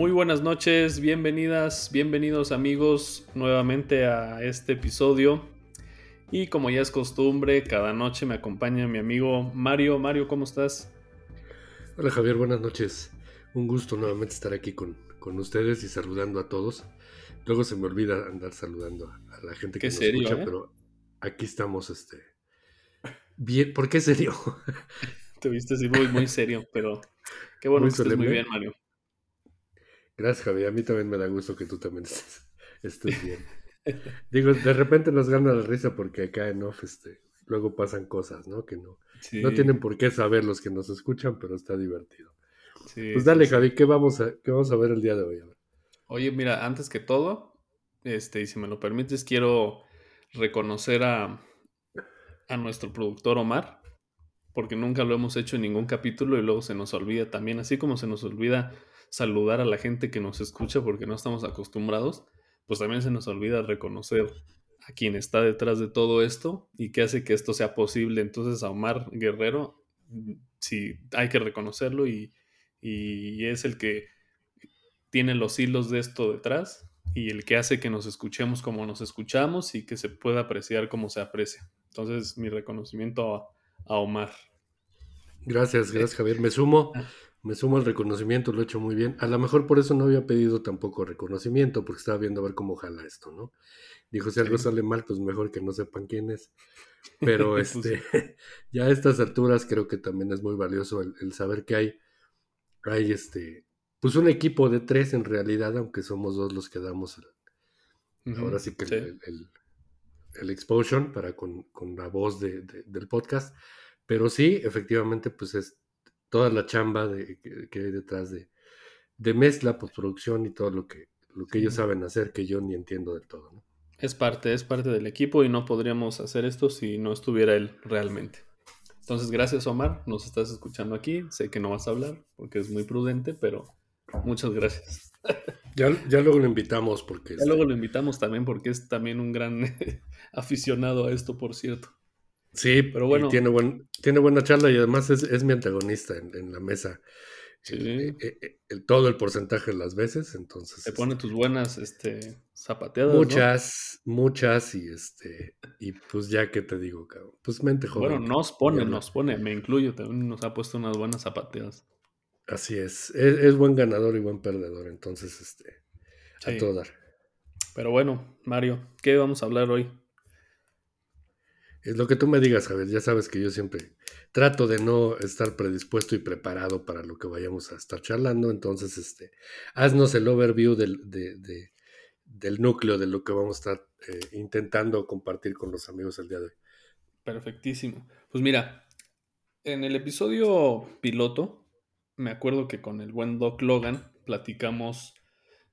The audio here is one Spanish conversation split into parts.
Muy buenas noches, bienvenidas, bienvenidos amigos nuevamente a este episodio. Y como ya es costumbre, cada noche me acompaña mi amigo Mario. Mario, ¿cómo estás? Hola Javier, buenas noches. Un gusto nuevamente estar aquí con, con ustedes y saludando a todos. Luego se me olvida andar saludando a, la gente que nos escucha, ¿eh? pero aquí estamos, este. Bien, ¿por qué serio? Te viste así muy, muy serio, pero qué bueno que estés muy bien, Mario. Gracias, Javier. A mí también me da gusto que tú también estés, bien. Digo, de repente nos gana la risa porque acá en off este, luego pasan cosas, ¿no? Que no, no tienen por qué saber los que nos escuchan, pero está divertido. pues dale, Javi, ¿qué vamos, a, ¿qué vamos a ver el día de hoy? Oye, mira, antes que todo, este, y si me lo permites, quiero reconocer a, a nuestro productor Omar, porque nunca lo hemos hecho en ningún capítulo y luego se nos olvida también, así como se nos olvida saludar a la gente que nos escucha porque no estamos acostumbrados, pues también se nos olvida reconocer a quien está detrás de todo esto y que hace que esto sea posible. Entonces a Omar Guerrero, mm, sí, hay que reconocerlo y, y es el que tiene los hilos de esto detrás y el que hace que nos escuchemos como nos escuchamos y que se pueda apreciar como se aprecia. Entonces, mi reconocimiento a, a Omar. Gracias, gracias Javier. Me sumo, ah. Me sumo al reconocimiento, lo he hecho muy bien. A lo mejor por eso no había pedido tampoco reconocimiento, porque estaba viendo a ver cómo jala esto, ¿no? Dijo, si algo sale mal, pues mejor que no sepan quién es. Pero pues este, ya a estas alturas creo que también es muy valioso el, saber que hay, hay este, pues un equipo de tres en realidad, aunque somos dos los que damos ahora sí que El, el, exposure para con, la voz del podcast. Pero sí, efectivamente, pues es toda la chamba de, que, hay detrás de, de, mezcla, postproducción y todo lo que, lo que ellos saben hacer que yo ni entiendo del todo. ¿no? Es parte, es parte del equipo y no podríamos hacer esto si no estuviera él realmente. Entonces, gracias Omar, nos estás escuchando aquí. Sé que no vas a hablar porque es muy prudente, pero muchas gracias. Ya, ya luego lo invitamos porque... Ya luego lo invitamos también porque es también un gran aficionado a esto, por cierto. Sí, pero bueno. Tiene, buen, tiene buena charla y además es, mi antagonista en, la mesa. Sí. Eh, eh, eh, todo el porcentaje de las veces, entonces. Te pone tus buenas este, zapateadas. Muchas, muchas, y este, y pues ya que te digo, cabrón. Pues mente joven. Bueno, nos pone, nos pone, me incluyo, también nos ha puesto unas buenas zapateadas. Así es. es, buen ganador y buen perdedor, entonces, este, a todo dar. Pero bueno, Mario, ¿qué vamos a hablar hoy? Es lo que tú me digas, Javier. Ya sabes que yo siempre trato de no estar predispuesto y preparado para lo que vayamos a estar charlando. Entonces, este, haznos el overview del, del núcleo de lo que vamos a estar eh, intentando compartir con los amigos el día de hoy. Perfectísimo. Pues mira, en el episodio piloto, me acuerdo que con el buen Doc Logan platicamos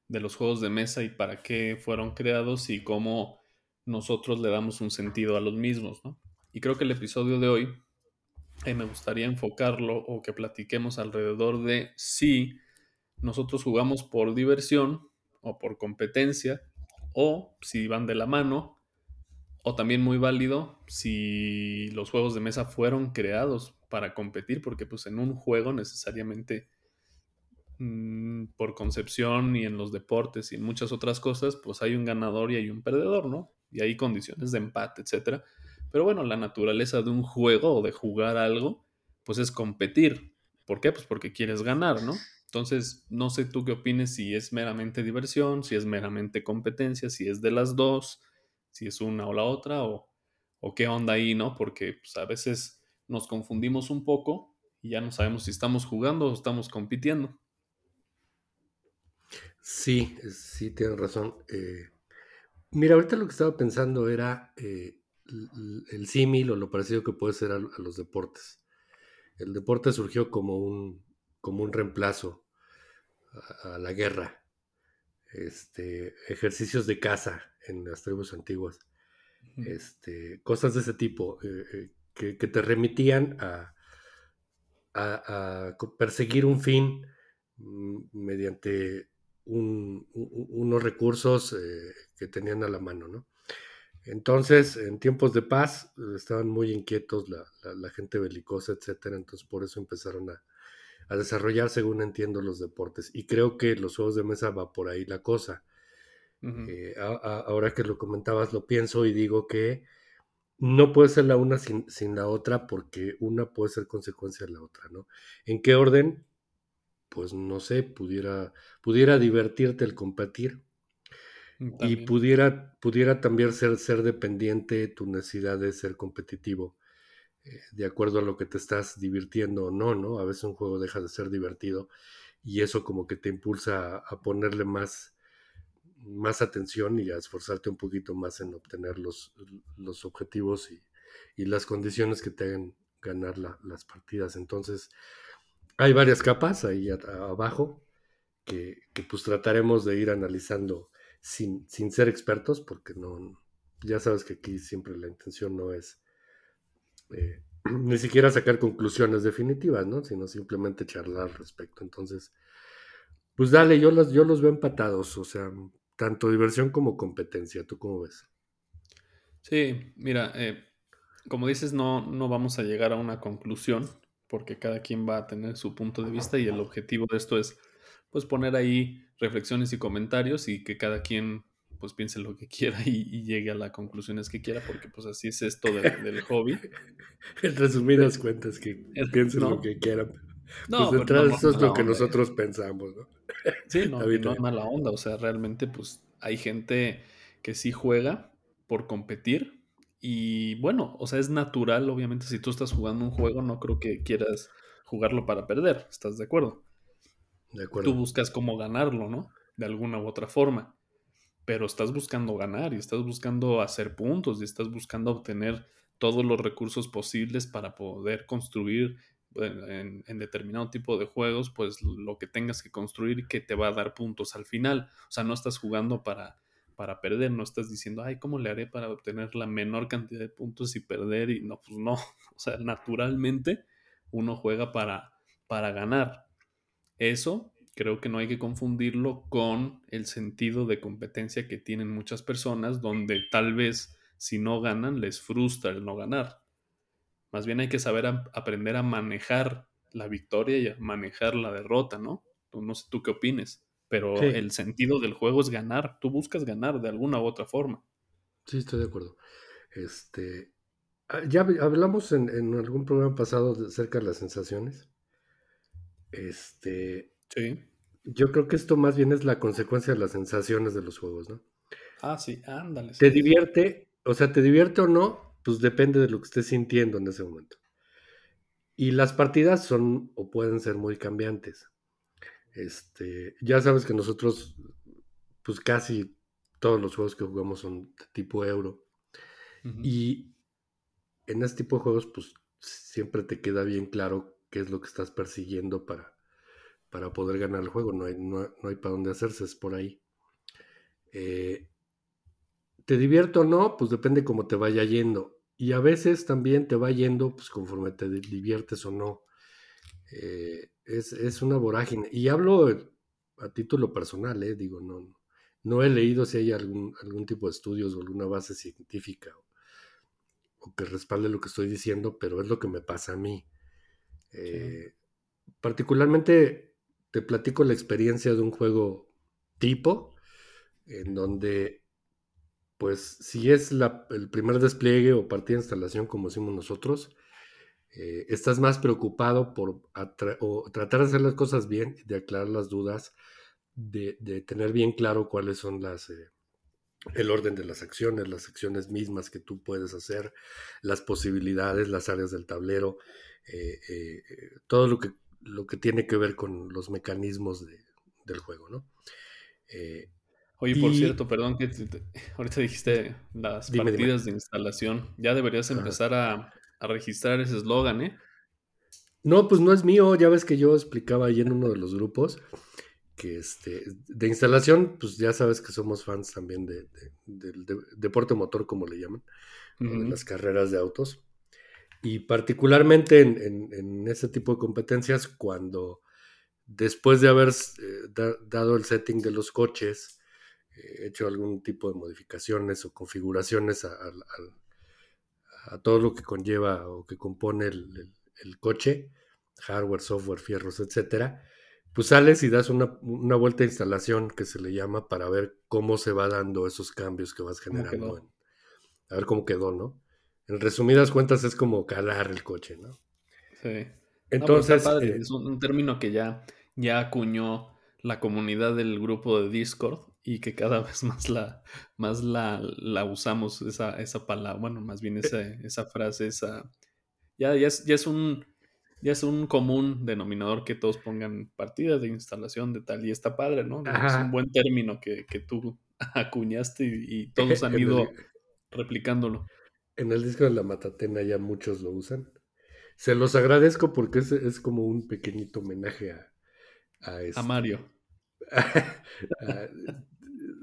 de los juegos de mesa y para qué fueron creados y cómo nosotros le damos un sentido a los mismos, ¿no? Y creo que el episodio de hoy eh, me gustaría enfocarlo o que platiquemos alrededor de si nosotros jugamos por diversión o por competencia o si van de la mano o también muy válido si los juegos de mesa fueron creados para competir porque pues en un juego necesariamente mm, por concepción y en los deportes y en muchas otras cosas pues hay un ganador y hay un perdedor, ¿no? Y hay condiciones de empate, etc. Pero bueno, la naturaleza de un juego o de jugar algo, pues es competir. ¿Por qué? Pues porque quieres ganar, ¿no? Entonces, no sé tú qué opines si es meramente diversión, si es meramente competencia, si es de las dos, si es una o la otra, o, o qué onda ahí, ¿no? Porque pues, a veces nos confundimos un poco y ya no sabemos si estamos jugando o estamos compitiendo. Sí, sí, tienes razón. Eh, Mira, ahorita lo que estaba pensando era eh, el, símil o lo parecido que puede ser a, los deportes. El deporte surgió como un, como un reemplazo a, la guerra. Este, ejercicios de caza en las tribus antiguas. Este, cosas de ese tipo eh, eh, que, te remitían a, a, perseguir un fin unos recursos eh, que tenían a la mano, ¿no? Entonces, en tiempos de paz, estaban muy inquietos la, gente belicosa, etcétera, entonces por eso empezaron a, a desarrollar, según entiendo, los deportes. Y creo que los juegos de mesa va por ahí la cosa. Eh, ahora que lo comentabas, lo pienso y digo que no puede ser la una sin, la otra porque una puede ser consecuencia de la otra, ¿no? ¿En qué orden? Pues no sé, pudiera, pudiera divertirte el competir mm, y pudiera, pudiera también ser, ser dependiente tu necesidad de ser competitivo eh, de acuerdo a lo que te estás divirtiendo o no, ¿no? A veces un juego deja de ser divertido y eso como que te impulsa a ponerle más, más atención y a esforzarte un poquito más en obtener los, los objetivos y, las condiciones que te hagan ganar las partidas. Entonces, hay varias capas ahí abajo que, pues trataremos de ir analizando sin, sin ser expertos, porque no, ya sabes que aquí siempre la intención no es eh, ni siquiera sacar conclusiones definitivas, ¿no? Sino simplemente charlar al respecto. Entonces, pues dale, yo los, yo los veo empatados, o sea, tanto diversión como competencia. ¿Tú cómo ves? Sí, mira, eh, como dices, no, no vamos a llegar a una conclusión porque cada quien va a tener su punto de vista y el objetivo de esto es pues poner ahí reflexiones y comentarios y que cada quien pues piense lo que quiera y, llegue a las conclusiones que quiera porque pues así es esto del hobby. En resumidas cuentas que piensen lo que quieran. No, pues detrás eso es lo que nosotros pensamos, ¿no? Sí, no, no es mala onda. O sea, realmente, pues hay gente que sí juega por competir. Y bueno, o sea, es natural, obviamente, si tú estás jugando un juego, no creo que quieras jugarlo para perder. ¿Estás de acuerdo? De acuerdo. Tú buscas cómo ganarlo, ¿no? De alguna u otra forma. Pero estás buscando ganar y estás buscando hacer puntos y estás buscando obtener todos los recursos posibles para poder construir en, determinado tipo de juegos, pues lo que tengas que construir que te va a dar puntos al final. O sea, no estás jugando para, para perder, no estás diciendo, ay, ¿cómo le haré para obtener la menor cantidad de puntos y perder? Y no, pues no. O sea, naturalmente uno juega para, para ganar. Eso creo que no hay que confundirlo con el sentido de competencia que tienen muchas personas, donde tal vez si no ganan les frustra el no ganar. Más bien hay que saber aprender a manejar la victoria y a manejar la derrota, ¿no? No sé tú qué opines, pero el sentido del juego es ganar. Tú buscas ganar de alguna u otra forma. Sí, estoy de acuerdo. Este, ah, ya hablamos en, algún programa pasado acerca de las sensaciones. Este, sí. Yo creo que esto más bien es la consecuencia de las sensaciones de los juegos, ¿no? Ah, sí, ándale. Te divierte, o sea, te divierte o no, pues depende de lo que estés sintiendo en ese momento. Y las partidas son o pueden ser muy cambiantes. Este, ya sabes que nosotros, pues casi todos los juegos que jugamos son de tipo euro. Y en este tipo de juegos, pues siempre te queda bien claro qué es lo que estás persiguiendo para, para poder ganar el juego. No hay, no, hay para dónde hacerse, es por ahí. Eh, ¿Te divierto o no? Pues depende cómo te vaya yendo. Y a veces también te va yendo pues, conforme te diviertes o no. Eh, es, una vorágine. Y hablo a título personal, eh, digo, no, no he leído si hay algún, algún tipo de estudios o alguna base científica o, que respalde lo que estoy diciendo, pero es lo que me pasa a mí. Eh, particularmente te platico la experiencia de un juego tipo, en donde pues si es el primer despliegue o partida de instalación como decimos nosotros, eh, estás más preocupado por tratar de hacer las cosas bien, de aclarar las dudas, de, tener bien claro cuáles son las... Eh, el orden de las acciones, las acciones mismas que tú puedes hacer, las posibilidades, las áreas del tablero, eh, todo lo que, lo que tiene que ver con los mecanismos del juego, ¿no? Oye, por cierto, perdón que ahorita dijiste las partidas de instalación. Ya deberías empezar a, registrar ese eslogan, ¿eh? No, pues no es mío. Ya ves que yo explicaba ahí en uno de los grupos que este, de instalación, pues ya sabes que somos fans también de, del deporte motor, como le llaman, de las carreras de autos. Y particularmente en, ese tipo de competencias, cuando después de haber eh, dado el setting de los coches, hecho algún tipo de modificaciones o configuraciones a, todo lo que conlleva o que compone el, coche, hardware, software, fierros, etcétera, pues sales y das una, una, vuelta de instalación que se le llama para ver cómo se va dando esos cambios que vas generando. En, a ver cómo quedó, ¿no? En resumidas cuentas es como calar el coche, ¿no? Sí. Entonces. Eh, es un, término que ya, ya acuñó la comunidad del grupo de Discord y que cada vez más la, más la, la usamos, esa, esa palabra, bueno, más bien esa, esa frase, esa. Ya, ya, es, ya es un. Ya es un común denominador que todos pongan partidas de instalación de tal, y está padre, ¿no? Es un buen término que, que tú acuñaste y, todos han ido replicándolo. En el disco de la Matatena ya muchos lo usan. Se los agradezco porque es, es como un pequeñito homenaje a, a, este, Mario.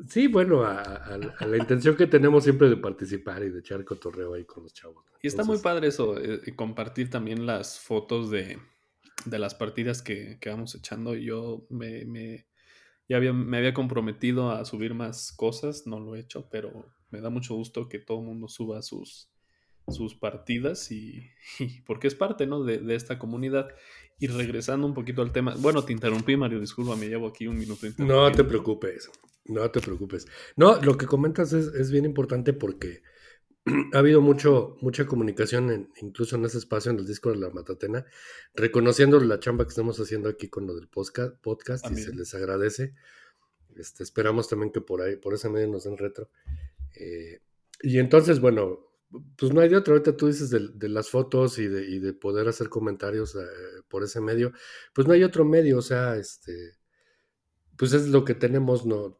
Sí, bueno, a, la intención que tenemos siempre de participar y de echar cotorreo ahí con los chavos. Y está muy padre eso, eh, compartir también las fotos de, de las partidas que, que, vamos echando. Yo me, me, ya había, me había comprometido a subir más cosas, no lo he hecho, pero me da mucho gusto que todo el mundo suba sus, sus partidas y, porque es parte ¿no? de, de, esta comunidad. Y regresando un poquito al tema, bueno, te interrumpí Mario, disculpa, me llevo aquí un minuto. No te preocupes, no te preocupes. No, lo que comentas es, es bien importante porque ha habido mucho, mucha comunicación, incluso en ese espacio, en el disco de la Matatena, reconociendo la chamba que estamos haciendo aquí con lo del podcast, podcast y se les agradece. Este, esperamos también que por ahí, por ese medio nos den retro. Eh, y entonces, bueno, pues no hay de otro. Ahorita tú dices de, las fotos y de, y de, poder hacer comentarios eh, por ese medio. Pues no hay otro medio, o sea, este, pues es lo que tenemos, ¿no?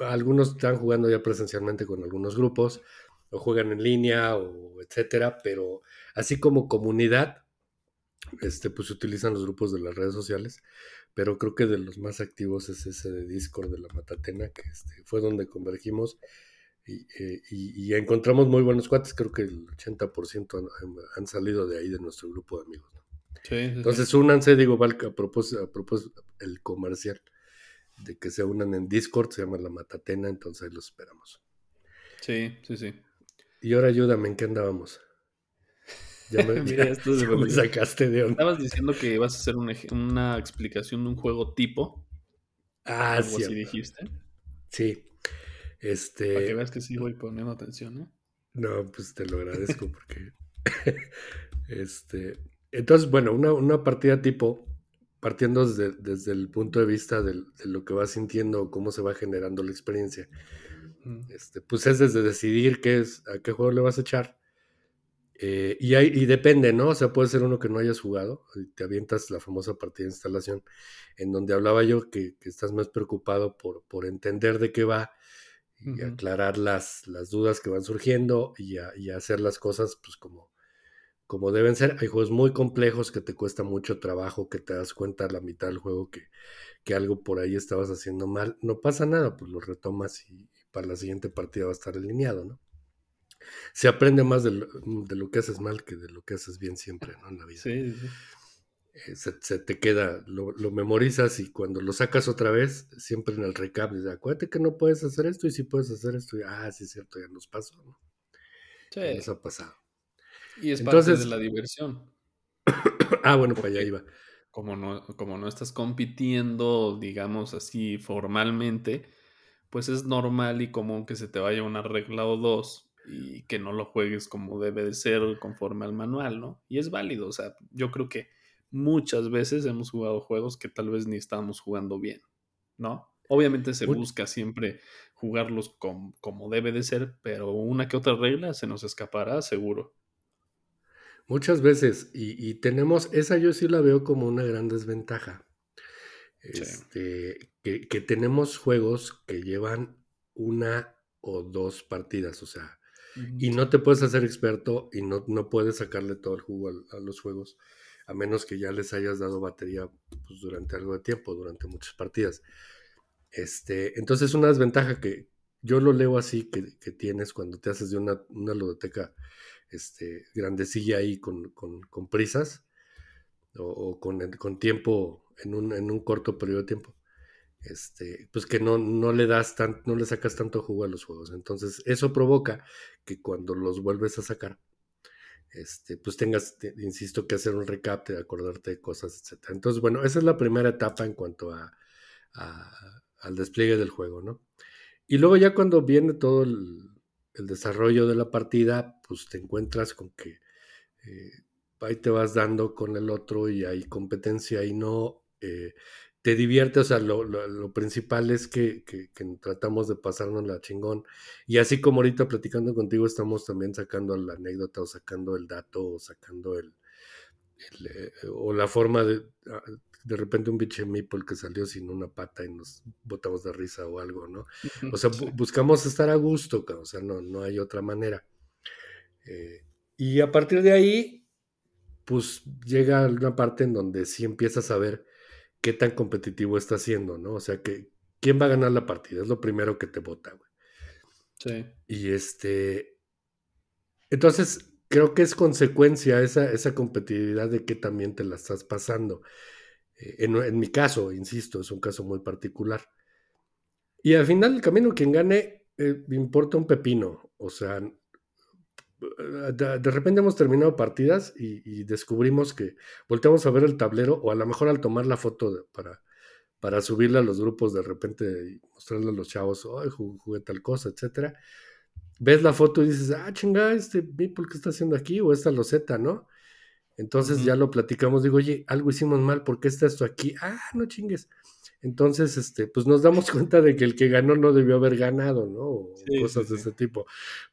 Algunos están jugando ya presencialmente con algunos grupos, o juegan en línea, o etcétera, pero así como comunidad, este, pues se utilizan los grupos de las redes sociales, pero creo que de los más activos es ese de Discord de la Matatena, que este, fue donde convergimos eh, y, encontramos muy buenos cuates, creo que el 80% han, salido de ahí, de nuestro grupo de amigos. Entonces, únanse, digo, a propósito, a propósito, el comercial, de que se unan en Discord, se llama La Matatena, entonces ahí los esperamos. Sí, sí, sí. Y ahora ayúdame, ¿en qué andábamos? Ya me, Mira, esto me sacaste de onda. Estabas diciendo que ibas a hacer una, explicación de un juego tipo. Ah, sí. así dijiste. Sí. Este... Para que veas que sí voy poniendo atención, ¿no? No, pues te lo agradezco porque... este... Entonces, bueno, una, partida tipo, partiendo desde, el punto de vista de, lo que vas sintiendo, cómo se va generando la experiencia, este, pues es desde decidir qué es, a qué juego le vas a echar. Eh, y, hay, y depende, ¿no? O sea, puede ser uno que no hayas jugado, y te avientas la famosa partida de instalación, en donde hablaba yo que, que estás más preocupado por, por entender de qué va y aclarar las, las, dudas que van surgiendo y, hacer las cosas pues como, como deben ser. Hay juegos muy complejos que te cuesta mucho trabajo, que te das cuenta a la mitad del juego que, que algo por ahí estabas haciendo mal. No pasa nada, pues lo retomas y, para la siguiente partida va a estar alineado, ¿no? Se aprende más de lo, de lo, que haces mal que de lo que haces bien siempre, ¿no? En la vida. Sí, sí. Eh, se, te queda, lo, memorizas y cuando lo sacas otra vez, siempre en el recap, dices, acuérdate que no puedes hacer esto y si puedes hacer esto, y, ah, sí es cierto, ya nos pasó, ¿no? Sí. nos ha pasado. Y es parte de la diversión. ah, bueno, para allá iba. Como no, como no estás compitiendo, digamos así, formalmente, pues es normal y común que se te vaya una regla o dos y que no lo juegues como debe de ser conforme al manual, ¿no? Y es válido, o sea, yo creo que muchas veces hemos jugado juegos que tal vez ni estábamos jugando bien, ¿no? Obviamente se busca siempre jugarlos como debe de ser, pero una que otra regla se nos escapará seguro. Muchas veces, y, tenemos, esa yo sí la veo como una gran desventaja. Este, que, tenemos juegos que llevan una o dos partidas, o sea, y no te puedes hacer experto y no, no puedes sacarle todo el jugo a los juegos a menos que ya les hayas dado batería pues, durante algo de tiempo, durante muchas partidas. Este, entonces, una desventaja que yo lo leo así que, tienes cuando te haces de una, una ludoteca este, grandecilla ahí con, prisas o, con, con, tiempo en un, en un, corto periodo de tiempo. Este, pues que no, no le das tan, no le sacas tanto jugo a los juegos. Entonces, eso provoca que cuando los vuelves a sacar, este, pues tengas, insisto, que hacer un recap, de acordarte de cosas, etc. Entonces, bueno, esa es la primera etapa en cuanto a, al despliegue del juego, ¿no? Y luego ya cuando viene todo el, desarrollo de la partida, pues te encuentras con que eh, ahí te vas dando con el otro y hay competencia y no eh, te divierte, o sea, lo, principal es que, tratamos de pasarnos la chingón. Y así como ahorita platicando contigo, estamos también sacando la anécdota o sacando el dato o sacando el, eh, o la forma de, ah, de repente un biche meeple que salió sin una pata y nos botamos de risa o algo, ¿no? O sea, buscamos estar a gusto, o sea, no, no hay otra manera. Eh, y a partir de ahí, pues llega una parte en donde sí empiezas a ver qué tan competitivo está siendo, ¿no? O sea, que quién va a ganar la partida, es lo primero que te vota, güey. Sí. Y este. Entonces, creo que es consecuencia esa, esa competitividad de que también te la estás pasando. Eh, en, mi caso, insisto, es un caso muy particular. Y al final, el camino, quien gane, eh, importa un pepino. O sea, de, repente hemos terminado partidas y, descubrimos que volteamos a ver el tablero o a lo mejor al tomar la foto para, para subirla a los grupos de repente y mostrarle a los chavos, ay, jugué, tal cosa, etcétera. Ves la foto y dices, ah, chinga, este Meeple, ¿qué está haciendo aquí? O esta loseta, ¿no? Entonces ya lo platicamos, digo, oye, algo hicimos mal, ¿por qué está esto aquí? Ah, no chingues. Entonces, este, pues nos damos cuenta de que el que ganó no debió haber ganado, ¿no? O cosas de ese tipo.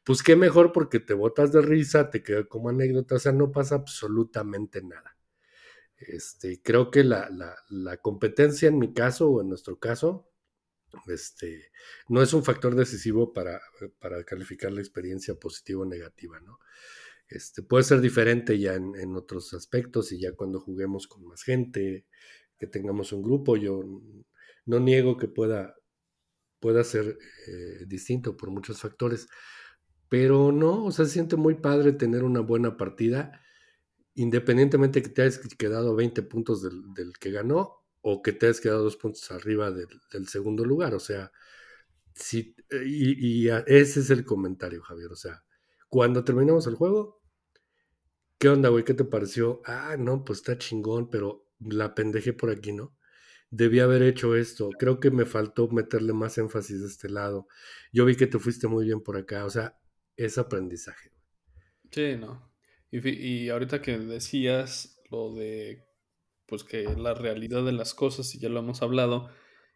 Pues qué mejor porque te botas de risa, te queda como anécdota, o sea, no pasa absolutamente nada. Este, creo que la, la, competencia en mi caso o en nuestro caso, este, no es un factor decisivo para, para calificar la experiencia positiva o negativa, ¿no? Este, puede ser diferente ya en, otros aspectos y ya cuando juguemos con más gente, que tengamos un grupo, yo no niego que pueda, pueda ser eh, distinto por muchos factores, pero no, o sea, se siente muy padre tener una buena partida, independientemente que te hayas quedado 20 puntos del, que ganó o que te hayas quedado dos puntos arriba del, segundo lugar, o sea, si, y, y ese es el comentario, Javier, o sea, cuando terminamos el juego, ¿qué onda, güey? ¿Qué te pareció? Ah, no, pues está chingón, pero la pendejé por aquí, ¿no? Debí haber hecho esto. Creo que me faltó meterle más énfasis de este lado. Yo vi que te fuiste muy bien por acá. O sea, es aprendizaje. Sí, no. Y, y ahorita que decías lo de, pues que la realidad de las cosas, y ya lo hemos hablado,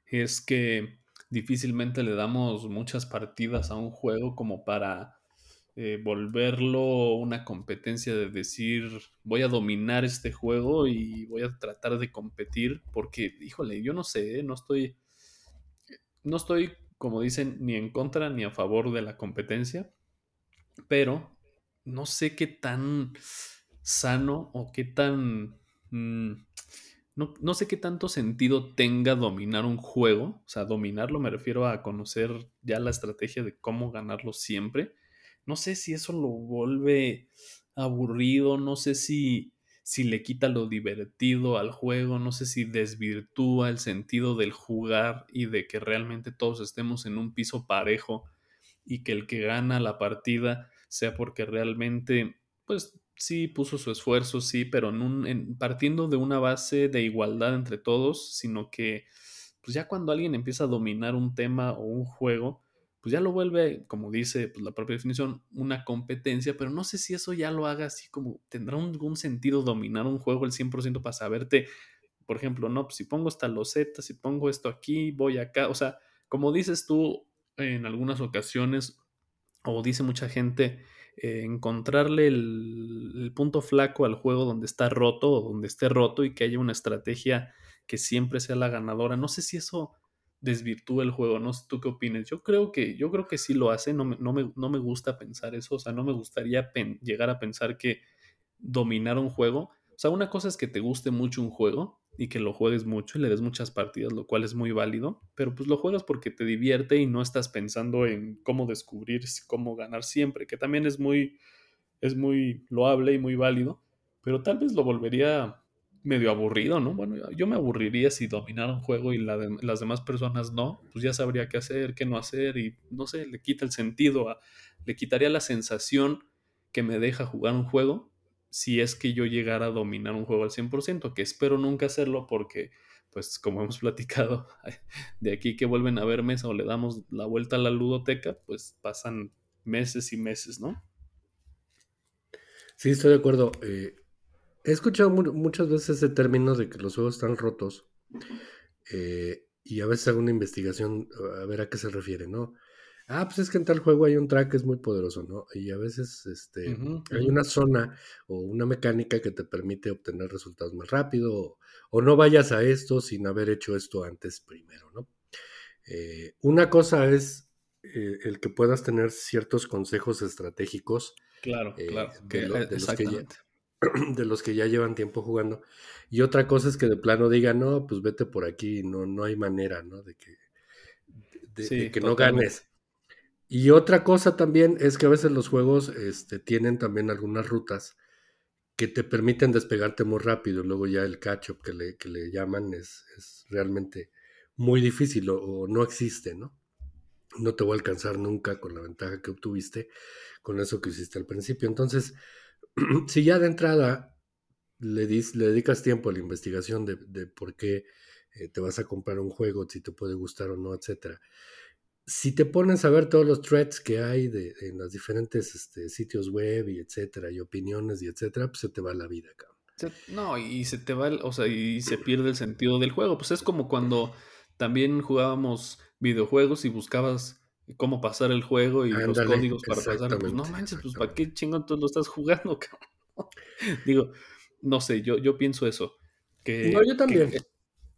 es que difícilmente le damos muchas partidas a un juego como para eh, volverlo una competencia de decir voy a dominar este juego y voy a tratar de competir porque, híjole, yo no sé, ¿eh? no estoy, no estoy, como dicen, ni en contra ni a favor de la competencia, pero no sé qué tan sano o qué tan... Mm, no, no, sé qué tanto sentido tenga dominar un juego. O sea, dominarlo me refiero a conocer ya la estrategia de cómo ganarlo siempre no sé si eso lo vuelve aburrido, no sé si, si le quita lo divertido al juego, no sé si desvirtúa el sentido del jugar y de que realmente todos estemos en un piso parejo y que el que gana la partida sea porque realmente, pues sí puso su esfuerzo, sí, pero en un, partiendo de una base de igualdad entre todos, sino que pues ya cuando alguien empieza a dominar un tema o un juego, pues ya lo vuelve, como dice pues, la propia definición, una competencia, pero no sé si eso ya lo haga así como, ¿tendrá algún sentido dominar un juego el 100% para saberte, por ejemplo, no, pues si pongo esta loseta, si pongo esto aquí, voy acá, o sea, como dices tú en algunas ocasiones, o dice mucha gente, eh, encontrarle el, el, punto flaco al juego donde está roto o donde esté roto y que haya una estrategia que siempre sea la ganadora. No sé si eso desvirtúa el juego. No sé tú qué opinas. Yo creo que, yo creo que sí lo hace. No me, no me, gusta pensar eso. O sea, no me gustaría llegar a pensar que dominar un juego. O sea, una cosa es que te guste mucho un juego y que lo juegues mucho y le des muchas partidas, lo cual es muy válido, pero pues lo juegas porque te divierte y no estás pensando en cómo descubrir cómo ganar siempre, que también es muy es muy loable y muy válido, pero tal vez lo volvería medio aburrido, ¿no? Bueno, yo me aburriría si dominara un juego y las demás personas no, pues ya sabría qué hacer, qué no hacer y no sé, le quita el sentido, le quitaría la sensación que me deja jugar un juego si es que yo llegara a dominar un juego al 100%, que espero nunca hacerlo porque, pues como hemos platicado, de aquí que vuelven a ver mesa o le damos la vuelta a la ludoteca, pues pasan meses y meses, ¿no? Sí, estoy de acuerdo. Eh, he escuchado muchas veces ese término de que los juegos están rotos eh, y a veces hago una investigación a ver a qué se refiere, ¿no? Ah, pues es que en tal juego hay un track que es muy poderoso, ¿no? Y a veces este, hay una zona o una mecánica que te permite obtener resultados más rápido o, no vayas a esto sin haber hecho esto antes primero, ¿no? Eh, una cosa es eh, el que puedas tener ciertos consejos estratégicos. Claro, claro. De, los que ya, de los que ya llevan tiempo jugando. Y otra cosa es que de plano diga, no, pues vete por aquí, no, no hay manera, ¿no? De que, de, que no ganes. Y otra cosa también es que a veces los juegos este, tienen también algunas rutas que te permiten despegarte muy rápido. Luego ya el catch-up que le, que le llaman es, es, realmente muy difícil o, no existe, ¿no? No te voy a alcanzar nunca con la ventaja que obtuviste con eso que hiciste al principio. Entonces, si ya de entrada le, dedicas tiempo a la investigación de, por qué eh, te vas a comprar un juego, si te puede gustar o no, etcétera, si te pones a ver todos los threads que hay en los diferentes este, sitios web y etcétera, y opiniones y etcétera, pues se te va la vida, cabrón. No, y se te va, o sea, y se pierde el sentido del juego. Pues es como cuando también jugábamos videojuegos y buscabas cómo pasar el juego y los códigos para pasar. Pues no manches, pues para qué chingón tú lo estás jugando, cabrón. Digo, no sé, yo, yo pienso eso. Que, no, yo también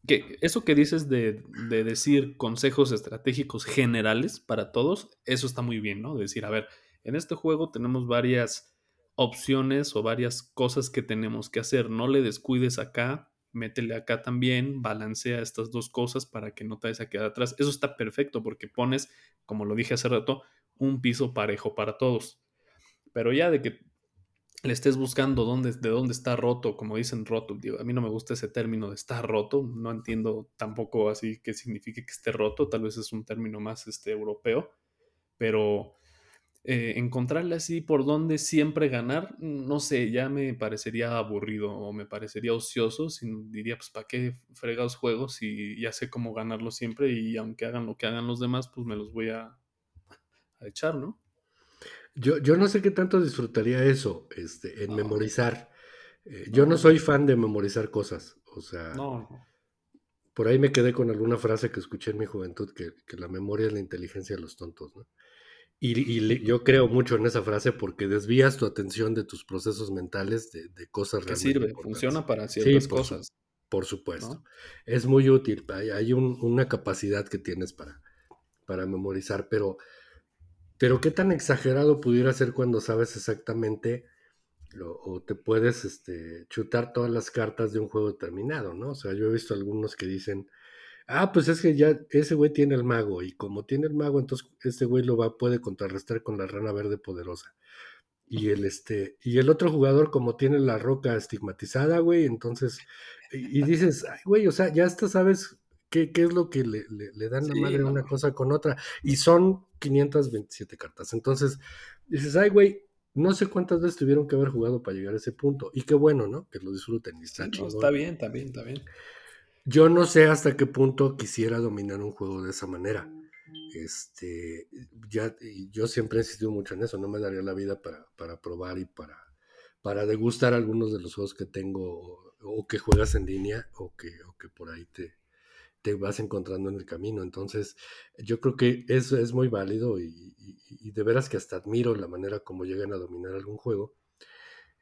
que eso que dices de, decir consejos estratégicos generales para todos, eso está muy bien, ¿no? decir, a ver, en este juego tenemos varias opciones o varias cosas que tenemos que hacer. No le descuides acá, métele acá también, balancea estas dos cosas para que no te vayas a quedar atrás. Eso está perfecto porque pones, como lo dije hace rato, un piso parejo para todos. Pero ya de que le estés buscando dónde, de dónde está roto, como dicen roto. A mí no me gusta ese término de estar roto, no entiendo tampoco así qué significa que esté roto, tal vez es un término más este, europeo, pero eh, encontrarle así por dónde siempre ganar, no sé, ya me parecería aburrido o me parecería ocioso, sin, diría, pues, ¿para qué fregados juegos si ya sé cómo ganarlo siempre y aunque hagan lo que hagan los demás, pues me los voy a, a echar, ¿no? Yo, yo no sé qué tanto disfrutaría eso, este, en memorizar. Eh, yo no soy fan de memorizar cosas. O sea, por ahí me quedé con alguna frase que escuché en mi juventud, que, la memoria es la inteligencia de los tontos, ¿no? Y, yo creo mucho en esa frase porque desvías tu atención de tus procesos mentales de, de cosas realmente. sirve? Funciona para ciertas cosas. por supuesto. Es muy útil. Hay, hay una capacidad que tienes para, para memorizar, pero pero qué tan exagerado pudiera ser cuando sabes exactamente o te puedes este, chutar todas las cartas de un juego determinado, ¿no? O sea, yo he visto algunos que dicen, ah, pues es que ya ese güey tiene el mago y como tiene el mago, entonces ese güey lo va, puede contrarrestar con la rana verde poderosa. Y el, este, y el otro jugador, como tiene la roca estigmatizada, güey, entonces, y, dices, ay, güey, o sea, ya hasta sabes qué, es lo que le, dan la madre una cosa con otra. Y son 527 cartas. Entonces, dices, ay, güey, no sé cuántas veces tuvieron que haber jugado para llegar a ese punto. Y qué bueno, ¿no? Que lo disfruten. está, está bien, está bien, está bien. Yo no sé hasta qué punto quisiera dominar un juego de esa manera. Este, ya, yo siempre he insistido mucho en eso, no me daría la vida para, para probar y para, para degustar algunos de los juegos que tengo o, que juegas en línea o que, o que por ahí te, te vas encontrando en el camino. Entonces, yo creo que eso es muy válido y, de veras que hasta admiro la manera como llegan a dominar algún juego.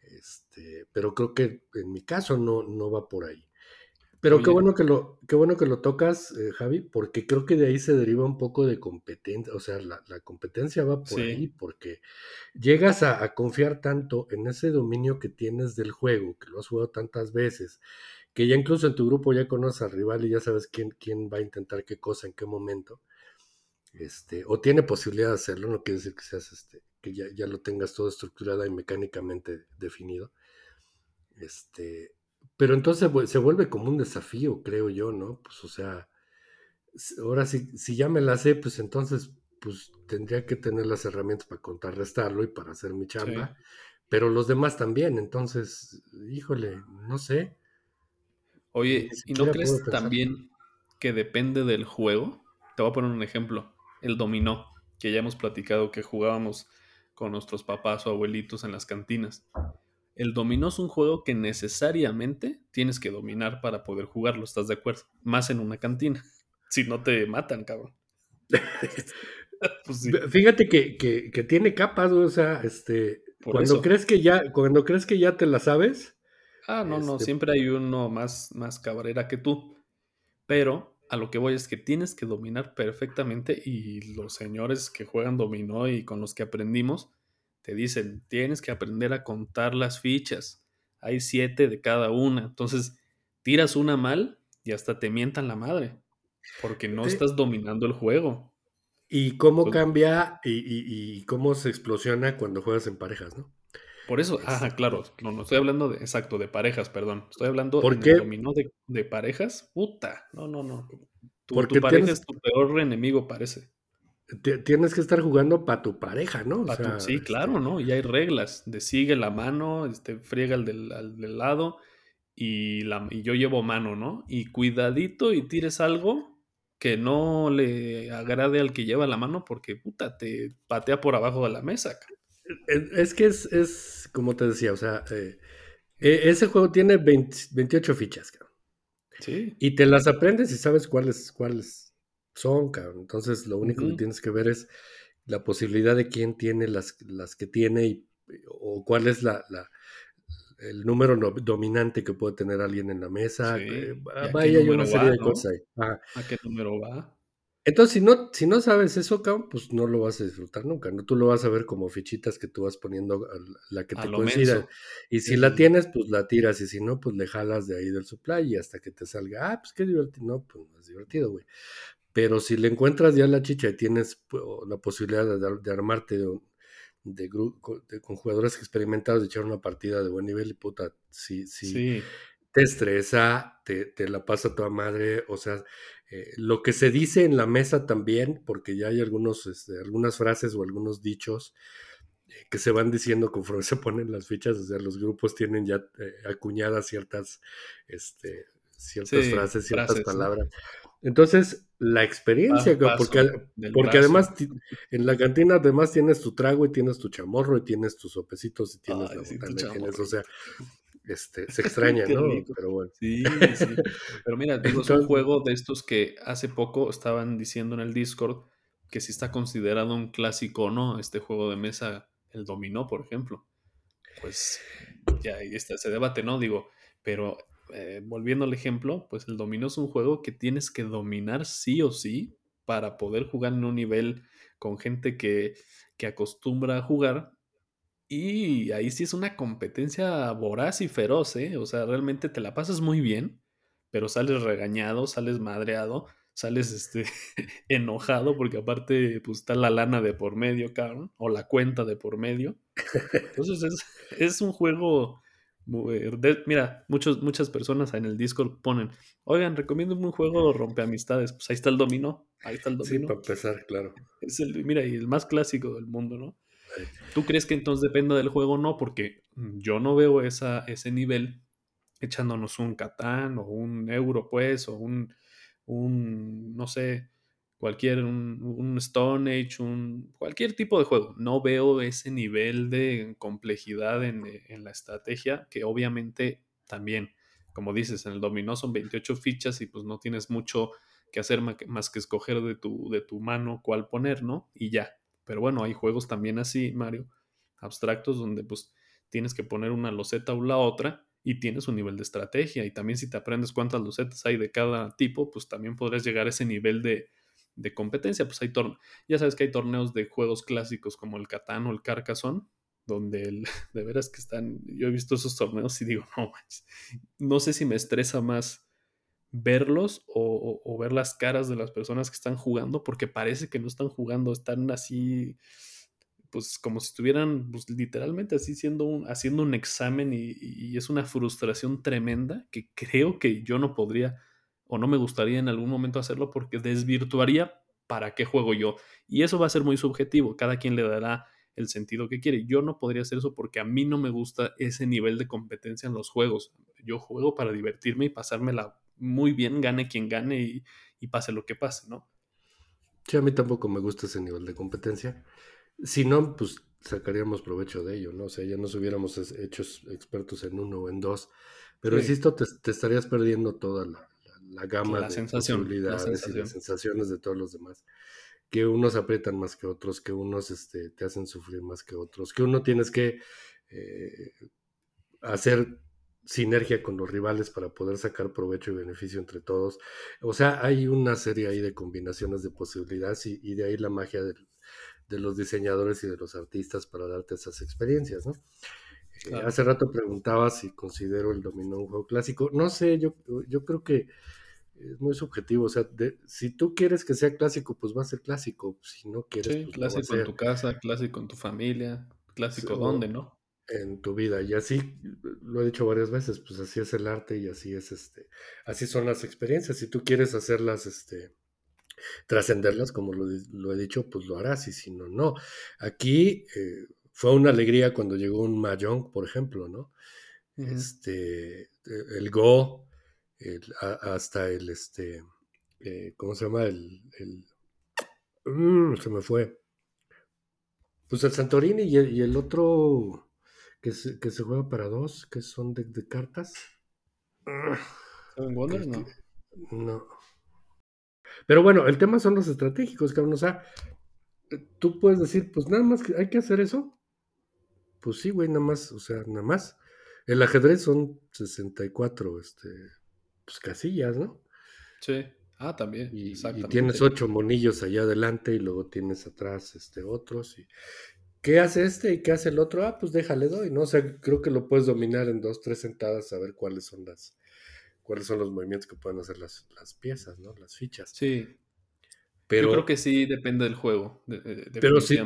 Este, pero creo que en mi caso no, no va por ahí. Pero qué bueno que lo, qué bueno que lo tocas, eh, Javi, porque creo que de ahí se deriva un poco de competencia, o sea, la, competencia va por ahí, porque llegas a, a, confiar tanto en ese dominio que tienes del juego, que lo has jugado tantas veces, que ya incluso en tu grupo ya conoces al rival y ya sabes quién, quién va a intentar qué cosa, en qué momento, este, o tiene posibilidad de hacerlo, no quiere decir que seas este, que ya, ya lo tengas todo estructurado y mecánicamente definido. Este, pero entonces se vuelve como un desafío, creo yo, ¿no? Pues o sea, ahora si, si ya me la sé, pues entonces pues tendría que tener las herramientas para contrarrestarlo y para hacer mi chamba pero los demás también, entonces, híjole, no sé. Oye, ¿y no crees también que depende del juego? Te voy a poner un ejemplo, el dominó, que ya hemos platicado que jugábamos con nuestros papás o abuelitos en las cantinas. El dominó es un juego que necesariamente tienes que dominar para poder jugarlo, ¿estás de acuerdo? Más en una cantina. Si no te matan, cabrón. Pues Fíjate que, tiene capas, o sea, este, cuando crees que ya, cuando crees que ya te la sabes. Ah, no, no, este siempre hay uno más, más cabrera que tú. Pero a lo que voy es que tienes que dominar perfectamente y los señores que juegan dominó y con los que aprendimos te dicen, tienes que aprender a contar las fichas. Hay siete de cada una. Entonces, tiras una mal y hasta te mientan la madre. Porque no estás dominando el juego. Y cómo cambia y, cómo se explosiona cuando juegas en parejas, ¿no? Por eso, ajá, claro, no, no estoy hablando de, exacto, de parejas, perdón. Estoy hablando de dominó de, parejas. Puta, no, no, no. Tu, Porque tu pareja es tu peor enemigo, parece. Tienes que estar jugando para tu pareja, ¿no? sí, claro, este ¿no? Y hay reglas de sigue la mano, este, friega al del, del lado y, la, y yo llevo mano, ¿no? Y cuidadito y tires algo que no le agrade al que lleva la mano porque, puta, te patea por abajo de la mesa. Es que es, es como te decía, o sea, eh, e, ese juego tiene 28 fichas, cabrón. Sí. Y te las aprendes y sabes cuáles, cuáles son, cabrón. Entonces, lo único que tienes que ver es la posibilidad de quién tiene las, las que tiene y, o cuál es la, el número dominante que puede tener alguien en la mesa. Eh, vaya, hay una serie de cosas ahí. ¿A qué número va? Entonces, si no, si no sabes eso, pues no lo vas a disfrutar nunca, ¿no? Tú lo vas a ver como fichitas que tú vas poniendo la que te coincida. Y si la tienes, pues la tiras, y si no, pues le jalas de ahí del supply y hasta que te salga, ah, pues qué divertido. No, pues no es divertido, güey. Pero si le encuentras ya la chicha y tienes pues, la posibilidad de, armarte de, de, con jugadores experimentados de echar una partida de buen nivel y puta, sí, sí, te estresa, te, te, la pasa toda madre, o sea, eh, lo que se dice en la mesa también, porque ya hay algunos, este, algunas frases o algunos dichos eh, que se van diciendo conforme se ponen las fichas, o sea, los grupos tienen ya eh, acuñadas ciertas, este, ciertas frases, ciertas palabras. Entonces, la experiencia, porque, porque además en la cantina además tienes tu trago y tienes tu chamorro y tienes tus sopecitos y tienes la o sea, este, se extraña, ¿no? Pero bueno. Sí, sí. Pero mira, digo, es un juego de estos que hace poco estaban diciendo en el Discord que si está considerado un clásico o no, este juego de mesa, el dominó, por ejemplo. Pues ya ahí está ese debate, ¿no? Digo, pero eh, volviendo al ejemplo, pues el dominó es un juego que tienes que dominar sí o sí para poder jugar en un nivel con gente que, que acostumbra a jugar. Y ahí sí es una competencia voraz y feroz, ¿eh? O sea, realmente te la pasas muy bien, pero sales regañado, sales madreado, sales este, enojado porque aparte pues está la lana de por medio, cabrón, o la cuenta de por medio. Entonces es, es un juego mira, muchos, muchas personas en el Discord ponen, oigan, recomiendo un juego rompe amistades. Pues ahí está el dominó. Ahí está el dominó. Sí, para empezar, claro. Es el, mira, y el más clásico del mundo, ¿no? ¿Tú crees que entonces depende del juego? No, porque yo no veo esa, ese nivel echándonos un Catán o un Euro, pues, o un, un no sé, cualquier, un, Stone Age, un, cualquier tipo de juego. No veo ese nivel de complejidad en, la estrategia, que obviamente también, como dices, en el dominó son 28 fichas y pues no tienes mucho que hacer más que escoger de tu, de tu mano cuál poner, ¿no? Y ya. Pero bueno, hay juegos también así, Mario, abstractos, donde pues tienes que poner una loseta o la otra y tienes un nivel de estrategia. Y también si te aprendes cuántas losetas hay de cada tipo, pues también podrás llegar a ese nivel de, de competencia. Pues hay torneos, ya sabes que hay torneos de juegos clásicos como el Catán o el Carcassonne, donde el, de veras que están, yo he visto esos torneos y digo, no, no sé si me estresa más verlos o, ver las caras de las personas que están jugando, porque parece que no están jugando, están así, pues como si estuvieran pues, literalmente así siendo un, haciendo un examen y, y, es una frustración tremenda que creo que yo no podría o no me gustaría en algún momento hacerlo porque desvirtuaría para qué juego yo. Y eso va a ser muy subjetivo, cada quien le dará el sentido que quiere. Yo no podría hacer eso porque a mí no me gusta ese nivel de competencia en los juegos. Yo juego para divertirme y pasármela muy bien, gane quien gane y, y pase lo que pase, ¿no? Sí, a mí tampoco me gusta ese nivel de competencia. Si no, pues sacaríamos provecho de ello, ¿no? O sea, ya nos hubiéramos hecho expertos en uno o en dos. Pero insisto, te, estarías perdiendo toda la, gama de posibilidades y las sensaciones de todos los demás. Que unos aprietan más que otros, que unos este, te hacen sufrir más que otros, que uno tienes que eh, hacer sinergia con los rivales para poder sacar provecho y beneficio entre todos. O sea, hay una serie ahí de combinaciones de posibilidades y, de ahí la magia de, los diseñadores y de los artistas para darte esas experiencias, ¿no? Eh, hace rato preguntaba si considero el dominó un juego clásico. No sé, yo, yo creo que es muy subjetivo. O sea, si tú quieres que sea clásico, pues va a ser clásico. Si no quieres, sí, pues clásico en tu casa, clásico en tu familia, clásico dónde, ¿no? en tu vida. Y así, lo he dicho varias veces, pues así es el arte y así es este, así son las experiencias. Si tú quieres hacerlas, este, trascenderlas, como lo, he dicho, pues lo harás, y si no, no. Aquí eh, fue una alegría cuando llegó un Mahjong, por ejemplo, ¿no? Este, el Go, hasta el, este, eh, ¿cómo se llama? El, el mm, se me fue. Pues el Santorini y y el otro, que se, que se juega para dos, que son de, de cartas. ¿Seven Wonders? No. No. Pero bueno, el tema son los estratégicos, cabrón. O sea, tú puedes decir, pues nada más que hay que hacer eso. Pues sí, güey, nada más, o sea, nada más. El ajedrez son 64 este, pues, casillas, ¿no? Sí. Ah, también. Y, y, tienes ocho monillos allá adelante y luego tienes atrás este, otros. Y, ¿Qué hace este y qué hace el otro? Ah, pues déjale doy, ¿no? O sea, creo que lo puedes dominar en dos, tres sentadas, a ver cuáles son las, cuáles son los movimientos que pueden hacer las, las piezas, ¿no? Las fichas. Sí. Pero, Yo creo que sí depende del juego. pero si,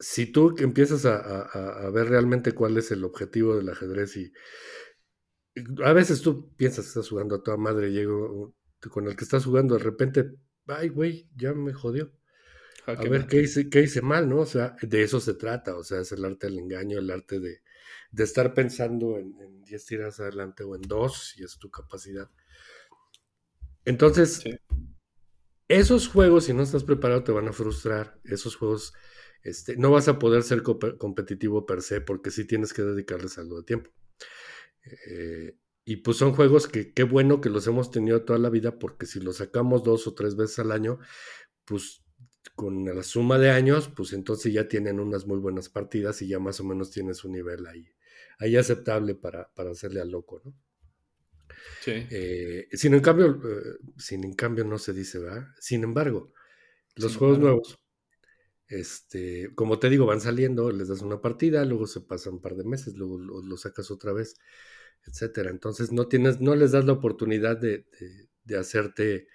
si, tú empiezas a, a, ver realmente cuál es el objetivo del ajedrez y a veces tú piensas que estás jugando a toda madre, llego con el que estás jugando, de repente, ay, güey, ya me jodió. A ver qué hice, qué hice mal, ¿no? O sea, de eso se trata, o sea, es el arte del engaño, el arte de, estar pensando en 10 tiras adelante o en dos, si es tu capacidad. Entonces, esos juegos, si no estás preparado, te van a frustrar. Esos juegos, este, no vas a poder ser competitivo per se, porque sí tienes que dedicarles algo de tiempo. Eh, y pues son juegos que qué bueno que los hemos tenido toda la vida, porque si los sacamos dos o tres veces al año, pues con la suma de años, pues entonces ya tienen unas muy buenas partidas y ya más o menos tienes un nivel ahí, ahí aceptable para, para hacerle al loco, ¿no? Sí. Eh, sin en cambio, eh, sin en cambio no se dice, ¿verdad? Sin embargo, los juegos nuevos, este, como te digo, van saliendo, les das una partida, luego se pasan un par de meses, luego lo, sacas otra vez, etcétera. Entonces no tienes, no les das la oportunidad de, de hacerte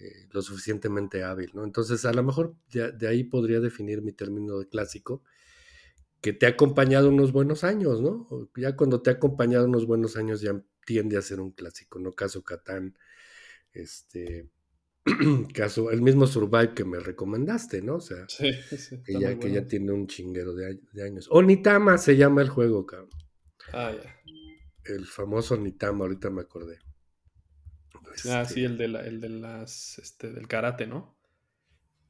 eh, lo suficientemente hábil, ¿no? Entonces, a lo mejor de, ahí podría definir mi término de clásico, que te ha acompañado unos buenos años, ¿no? Ya cuando te ha acompañado unos buenos años ya tiende a ser un clásico, ¿no? Caso Catán, este, caso, el mismo Survive que me recomendaste, ¿no? O sea, que, ya, que ya tiene un chinguero de, de, años. Onitama se llama el juego, cabrón. Ah, ya. El famoso Onitama, ahorita me acordé. Ah, este sí, el de, el de las, este, del karate, ¿no?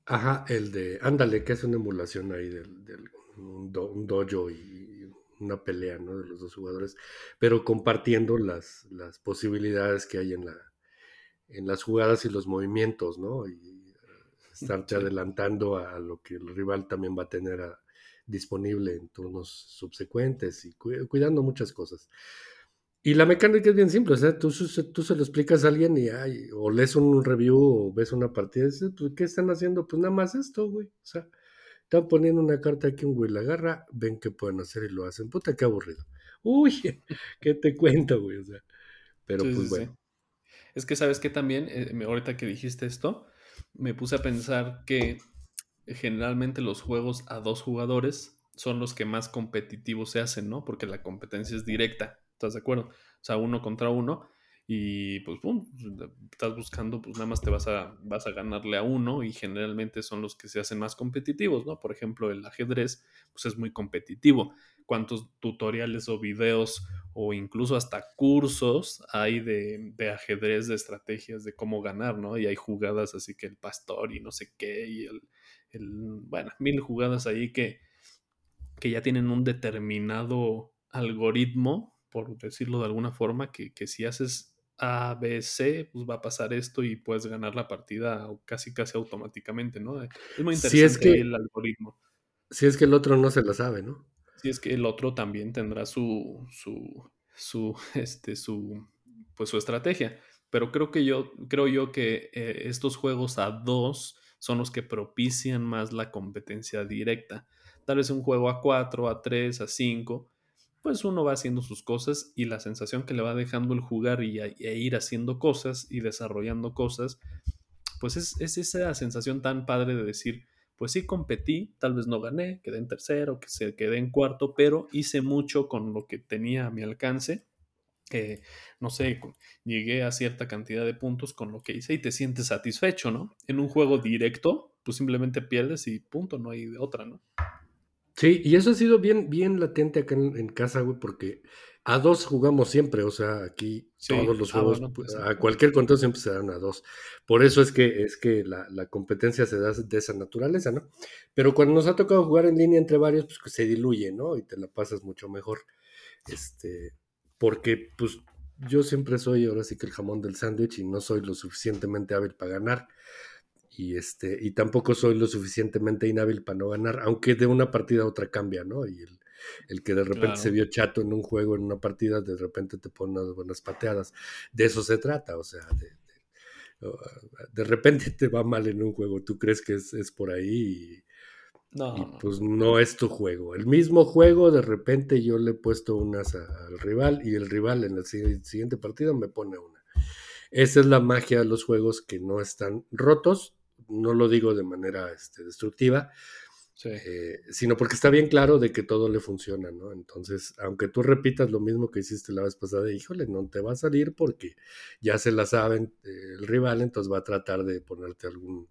Ajá, el de, ándale, que es una emulación ahí del, del un, dojo y una pelea, ¿no? De los dos jugadores, pero compartiendo las, las posibilidades que hay en, la, en las jugadas y los movimientos, ¿no? Y estarte adelantando a lo que el rival también va a tener disponible en turnos subsecuentes y cuidando muchas cosas. Y la mecánica es bien simple, o sea, tú, tú se lo explicas a alguien y ay, o lees un review o ves una partida y dices, pues, ¿qué están haciendo? Pues nada más esto, güey. O sea, están poniendo una carta aquí, un güey la agarra, ven qué pueden hacer y lo hacen. Puta, qué aburrido. Uy, ¿qué te cuento, güey? O sea, pero pues bueno. Es que sabes que también, eh, ahorita que dijiste esto, me puse a pensar que generalmente los juegos a dos jugadores son los que más competitivos se hacen, ¿no? Porque la competencia es directa ¿Estás de acuerdo? O sea, uno contra uno. y pues pum, estás buscando, pues nada más te vas a, vas a ganarle a uno y generalmente son los que se hacen más competitivos, ¿no? Por ejemplo, el ajedrez, pues es muy competitivo. ¿Cuántos tutoriales o videos o incluso hasta cursos hay de, de ajedrez, de estrategias, de cómo ganar, ¿no? Y hay jugadas así que el pastor y no sé qué, y el, el bueno, mil jugadas ahí que, que ya tienen un determinado algoritmo, por decirlo de alguna forma, que, que si haces a, B, C, pues va a pasar esto y puedes ganar la partida casi casi automáticamente, ¿no? Es muy interesante Si es que, el algoritmo. si es que el otro no se la sabe, ¿no? Si es que el otro también tendrá su, su, su, este, su, pues su estrategia. Pero creo que yo, creo yo que eh, estos juegos a dos son los que propician más la competencia directa. Tal vez un juego a cuatro, a tres, a cinco, pues uno va haciendo sus cosas y la sensación que le va dejando el jugar y, e ir haciendo cosas y desarrollando cosas, pues es, es esa sensación tan padre de decir, pues sí competí, tal vez no gané, quedé en tercero, que se quedé en cuarto, pero hice mucho con lo que tenía a mi alcance. eh, no sé, llegué a cierta cantidad de puntos con lo que hice y te sientes satisfecho, ¿no? En un juego directo, pues simplemente pierdes y punto, no hay otra, ¿no? Sí, y eso ha sido bien, bien latente acá en, en casa, güey, porque a dos jugamos siempre, o sea, aquí todos los ah, juegos, bueno, pues a cualquier conteo siempre se dan a dos. Por eso es que, es que la, la competencia se da de esa naturaleza, ¿no? Pero cuando nos ha tocado jugar en línea entre varios, pues que se diluye, ¿no? Y te la pasas mucho mejor. Este, porque, pues, yo siempre soy ahora sí que el jamón del sándwich y no soy lo suficientemente hábil para ganar y este y tampoco soy lo suficientemente inhábil para no ganar, aunque de una partida a otra cambia, ¿no? Y el, el que de repente se vio chato en un juego, en una partida, de repente te pone unas buenas pateadas. De eso se trata, o sea, de, de, de repente te va mal en un juego, tú crees que es, es por ahí no, y, y, no, pues no es tu juego. El mismo juego, de repente yo le he puesto unas a, al rival y el rival en el siguiente partido me pone una. Esa es la magia de los juegos que no están rotos, no lo digo de manera este, destructiva, sí. eh, sino porque está bien claro de que todo le funciona, ¿no? Entonces, aunque tú repitas lo mismo que hiciste la vez pasada, híjole, no te va a salir porque ya se la saben eh, el rival, entonces va a tratar de ponerte algún,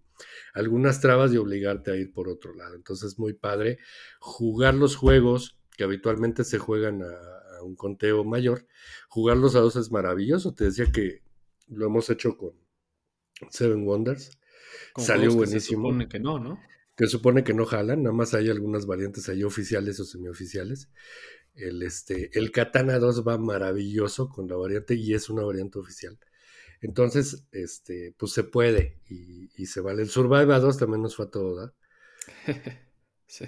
algunas trabas y obligarte a ir por otro lado. Entonces, es muy padre jugar los juegos que habitualmente se juegan a, a un conteo mayor, jugarlos a dos es maravilloso. Te decía que lo hemos hecho con Seven Wonders. Salió juegos que se buenísimo. supone que no, ¿no? Que supone que no jalan, nada más hay algunas variantes ahí oficiales o semioficiales. El, este, el Katana 2 va maravilloso con la variante y es una variante oficial. Entonces, este, pues se puede y, y se vale. El Survival 2 también nos fue a todo.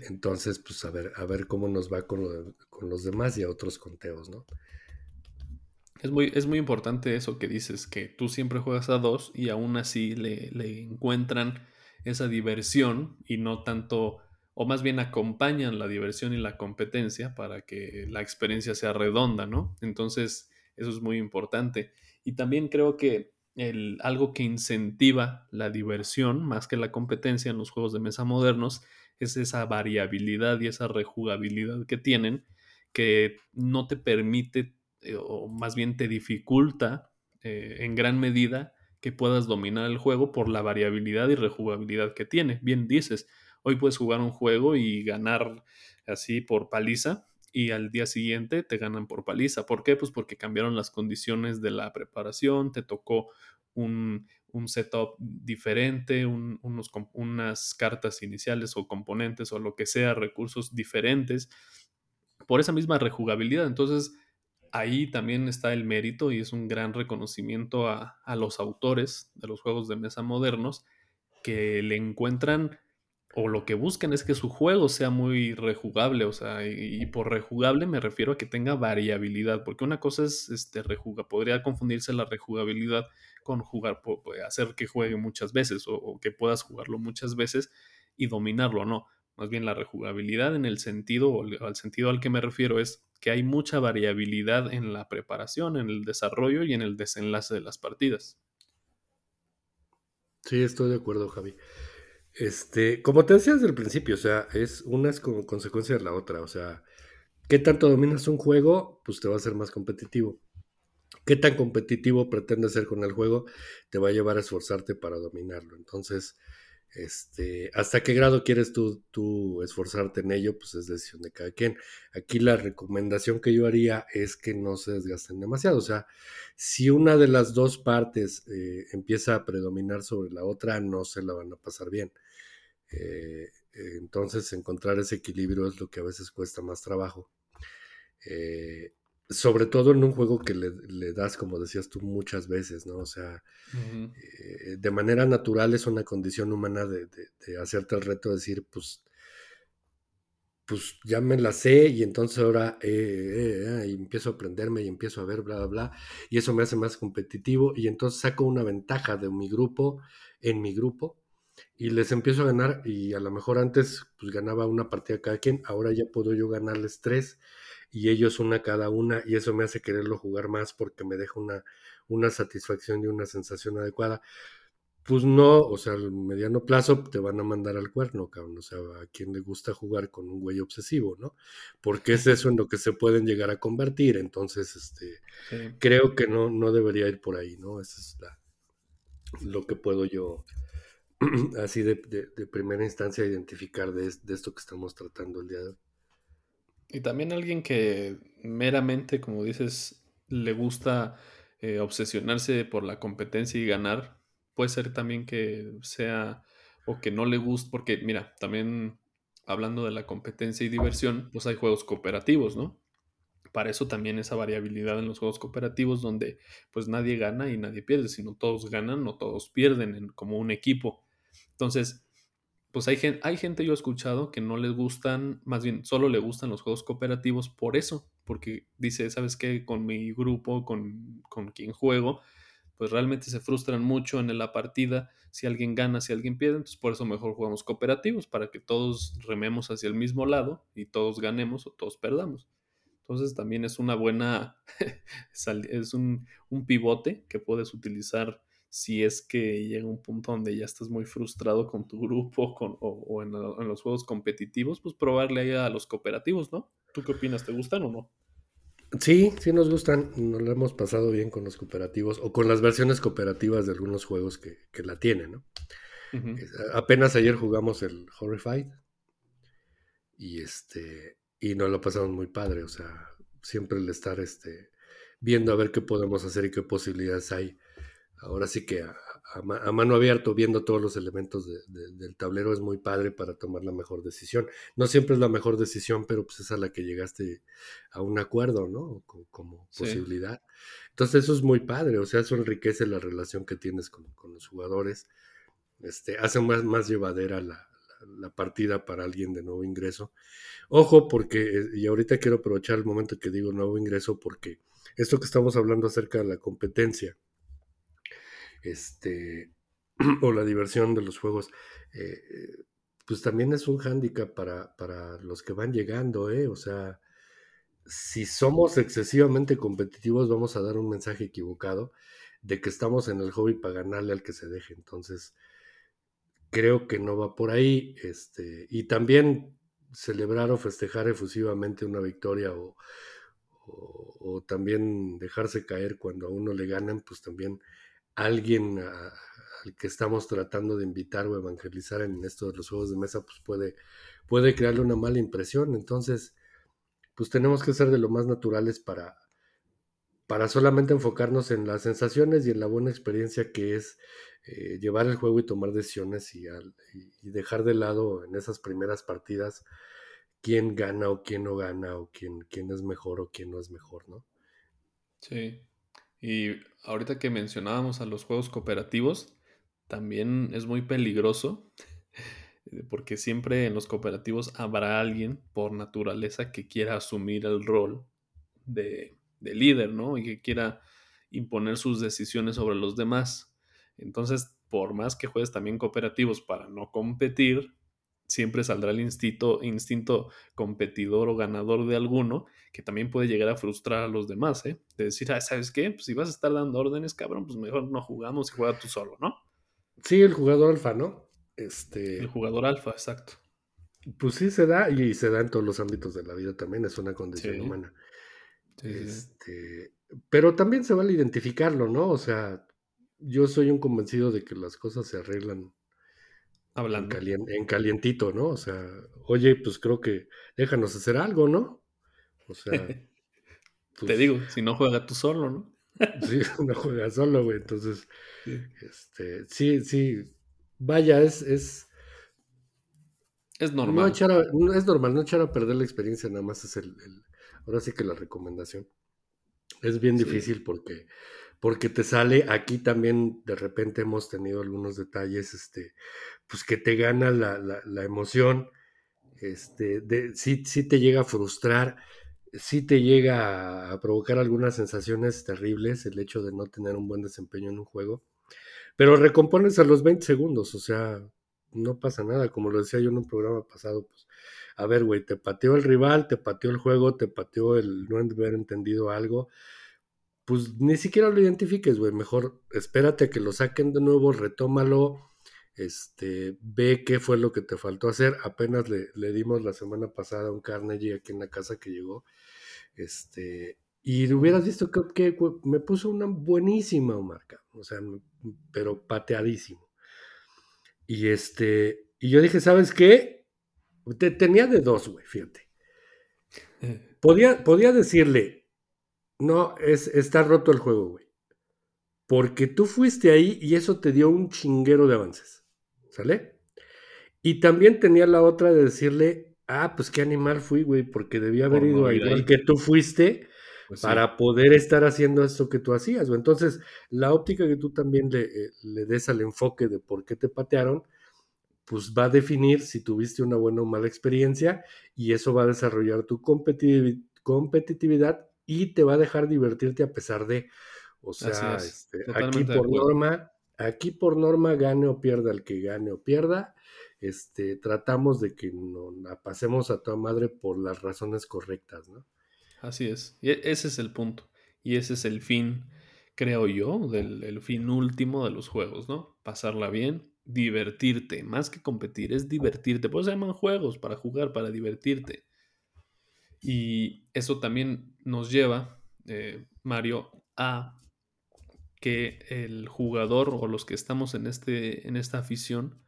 Entonces, pues a ver, a ver cómo nos va con, lo, con los demás y a otros conteos, ¿no? Es muy, es muy importante eso que dices, que tú siempre juegas a dos y aún así le, le encuentran esa diversión y no tanto, o más bien acompañan la diversión y la competencia para que la experiencia sea redonda, ¿no? Entonces, eso es muy importante. Y también creo que el, algo que incentiva la diversión más que la competencia en los juegos de mesa modernos es esa variabilidad y esa rejugabilidad que tienen que no te permite o más bien te dificulta eh, en gran medida que puedas dominar el juego por la variabilidad y rejugabilidad que tiene. Bien dices, hoy puedes jugar un juego y ganar así por paliza y al día siguiente te ganan por paliza. ¿Por qué? Pues porque cambiaron las condiciones de la preparación, te tocó un, un setup diferente, un, unos, unas cartas iniciales o componentes o lo que sea, recursos diferentes, por esa misma rejugabilidad. Entonces, ahí también está el mérito y es un gran reconocimiento a, a, los autores de los juegos de mesa modernos que le encuentran o lo que buscan es que su juego sea muy rejugable, o sea, y, por rejugable me refiero a que tenga variabilidad, porque una cosa es este rejuga, podría confundirse la rejugabilidad con jugar, hacer que juegue muchas veces o, o que puedas jugarlo muchas veces y dominarlo, no. Más bien la rejugabilidad en el sentido, o al sentido al que me refiero es que hay mucha variabilidad en la preparación, en el desarrollo y en el desenlace de las partidas. Sí, estoy de acuerdo, Javi. Este, como te decía desde el principio, o sea, es una es como consecuencia de la otra. O sea, ¿qué tanto dominas un juego? Pues te va a ser más competitivo. qué tan competitivo pretendes ser con el juego te va a llevar a esforzarte para dominarlo. Entonces, este, hasta qué grado quieres tú, tú esforzarte en ello, pues es decisión de cada quien. Aquí la recomendación que yo haría es que no se desgasten demasiado. O sea, si una de las dos partes eh, empieza a predominar sobre la otra, no se la van a pasar bien. Eh, entonces, encontrar ese equilibrio es lo que a veces cuesta más trabajo. Eh, sobre todo en un juego que le, das, como decías tú, muchas veces, ¿no? O sea, eh, de manera natural es una condición humana de, hacerte el reto de decir, pues, pues ya me la sé y entonces ahora eh, eh, empiezo a aprenderme y empiezo a ver, bla, bla, bla, y eso me hace más competitivo y entonces saco una ventaja de mi grupo, en mi grupo, y les empiezo a ganar y a lo mejor antes pues ganaba una partida cada quien, ahora ya puedo yo ganarles tres y ellos una cada una y eso me hace quererlo jugar más porque me deja una, una satisfacción y una sensación adecuada. Pues no, o sea, al mediano plazo te van a mandar al cuerno, cabrón. O sea, a quien le gusta jugar con un güey obsesivo, ¿no? Porque es eso en lo que se pueden llegar a convertir. Entonces, este, creo que no, no debería ir por ahí, ¿no? Eso es la, lo que puedo yo, así de, de, primera instancia, identificar de, de, esto que estamos tratando el día de hoy. Y también alguien que meramente, como dices, le gusta eh, obsesionarse por la competencia y ganar, puede ser también que sea o que no le guste, porque mira, también hablando de la competencia y diversión, pues hay juegos cooperativos, ¿no? Para eso también esa variabilidad en los juegos cooperativos donde pues nadie gana y nadie pierde, sino todos ganan o todos pierden como un equipo. Entonces, pues hay, hay gente, yo he escuchado, que no les gustan, más bien solo le gustan los juegos cooperativos por eso, porque dice, ¿sabes qué? Con mi grupo, con, con quien juego, pues realmente se frustran mucho en la partida si alguien gana, si alguien pierde, entonces por eso mejor jugamos cooperativos, para que todos rememos hacia el mismo lado y todos ganemos o todos perdamos. Entonces también es una buena, es un, un pivote que puedes utilizar si es que llega un punto donde ya estás muy frustrado con tu grupo con, o, en, los juegos competitivos, pues probarle ahí a los cooperativos, ¿no? ¿Tú qué opinas? ¿Te gustan o no? Sí, sí nos gustan. Nos lo hemos pasado bien con los cooperativos o con las versiones cooperativas de algunos juegos que, la tienen, ¿no? Apenas ayer jugamos el Horrified y este y nos lo pasamos muy padre, o sea, siempre el estar este viendo a ver qué podemos hacer y qué posibilidades hay ahora sí que a, mano abierta, viendo todos los elementos del tablero, es muy padre para tomar la mejor decisión. No siempre es la mejor decisión, pero pues es a la que llegaste a un acuerdo, ¿no? Como, posibilidad. Entonces eso es muy padre, o sea, eso enriquece la relación que tienes con, los jugadores, este, hace más, más llevadera la, la partida para alguien de nuevo ingreso. Ojo, porque, y ahorita quiero aprovechar el momento que digo nuevo ingreso, porque esto que estamos hablando acerca de la competencia, este, o la diversión de los juegos, eh, pues también es un hándicap para, para, los que van llegando, ¿eh? O sea, si somos excesivamente competitivos, vamos a dar un mensaje equivocado de que estamos en el hobby para ganarle al que se deje. Entonces, creo que no va por ahí. Este, y también celebrar o festejar efusivamente una victoria o, o también dejarse caer cuando a uno le ganan, pues también alguien al que estamos tratando de invitar o evangelizar en esto de los juegos de mesa, pues puede, puede crearle una mala impresión. Entonces, pues tenemos que ser de lo más naturales para, para solamente enfocarnos en las sensaciones y en la buena experiencia que es eh, llevar el juego y tomar decisiones y, y, dejar de lado en esas primeras partidas quién gana o quién no gana o quién, quién es mejor o quién no es mejor, ¿no? Sí, y ahorita que mencionábamos a los juegos cooperativos, también es muy peligroso porque siempre en los cooperativos habrá alguien por naturaleza que quiera asumir el rol de, de, líder, ¿no? Y que quiera imponer sus decisiones sobre los demás. Entonces, por más que juegues también cooperativos para no competir, siempre saldrá el instinto, instinto competidor o ganador de alguno, que también puede llegar a frustrar a los demás, ¿eh? De decir, ah, ¿sabes qué? Pues si vas a estar dando órdenes, cabrón, pues mejor no jugamos y juega tú solo, ¿no? Sí, el jugador alfa, ¿no? Este... El jugador alfa, exacto. Pues sí se da, y se da en todos los ámbitos de la vida también, es una condición humana. este, pero también se vale identificarlo, ¿no? O sea, yo soy un convencido de que las cosas se arreglan Hablando. En, calientito, ¿no? O sea, oye, pues creo que déjanos hacer algo, ¿no? O sea. Te pues digo, si no juega tú solo, ¿no? sí, no juega solo, güey. Entonces, sí. este, sí, sí. Vaya, es, es. Es normal. No es normal, no echar a perder la experiencia, nada más es el, ahora sí que la recomendación. Es bien difícil porque, porque te sale, aquí también de repente hemos tenido algunos detalles, este, pues que te gana la, la, emoción, este, sí te llega a frustrar, sí te llega a provocar algunas sensaciones terribles el hecho de no tener un buen desempeño en un juego, pero recompones a los 20 segundos, o sea, no pasa nada, como lo decía yo en un programa pasado, pues, a ver, güey, te pateó el rival, te pateó el juego, te pateó el no haber entendido algo, pues ni siquiera lo identifiques, güey, mejor espérate a que lo saquen de nuevo, retómalo, este, ve qué fue lo que te faltó hacer. Apenas le, dimos la semana pasada un Carnegie aquí en la casa que llegó. Este, y hubieras visto que, me puso una buenísima marca, o sea, pero pateadísimo. Y este, y yo dije, ¿sabes qué? Te, tenía de dos, güey, fíjate. Eh. Podía, podía decirle, no, es, está roto el juego, güey. Porque tú fuiste ahí y eso te dio un chinguero de avances. ¿Sale? Y también tenía la otra de decirle, ah, pues qué animal fui, güey, porque debía haber ido ahí igual que tú fuiste pues para poder estar haciendo esto que tú hacías. Güey. Entonces, la óptica que tú también le, eh, le des al enfoque de por qué te patearon, pues va a definir si tuviste una buena o mala experiencia y eso va a desarrollar tu competitividad y te va a dejar divertirte a pesar de, o sea, este, aquí por norma Aquí por norma, gane o pierda el que gane o pierda, este, tratamos de que no la pasemos a toda madre por las razones correctas, ¿no? Así es. Y e, ese es el punto. Y ese es el fin, creo yo, del el fin último de los juegos, ¿no? Pasarla bien, divertirte. Más que competir, es divertirte. Por eso se llaman juegos, para jugar, para divertirte. Y eso también nos lleva, eh, Mario, a que el jugador o los que estamos en, este, en esta afición,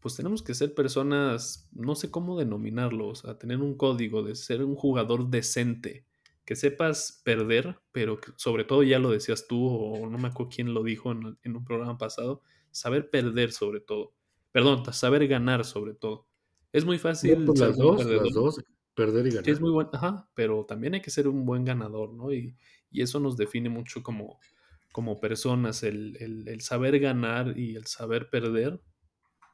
pues tenemos que ser personas, no sé cómo denominarlo, o sea, tener un código de ser un jugador decente, que sepas perder, pero sobre todo ya lo decías tú, o no me acuerdo quién lo dijo en, un programa pasado, saber perder sobre todo. Perdón, saber ganar sobre todo. Es muy fácil. Pues las, dos, las dos, perder y ganar. es muy bueno, ajá, pero también hay que ser un buen ganador, ¿no? Y, y eso nos define mucho como, como personas, el, saber ganar y el saber perder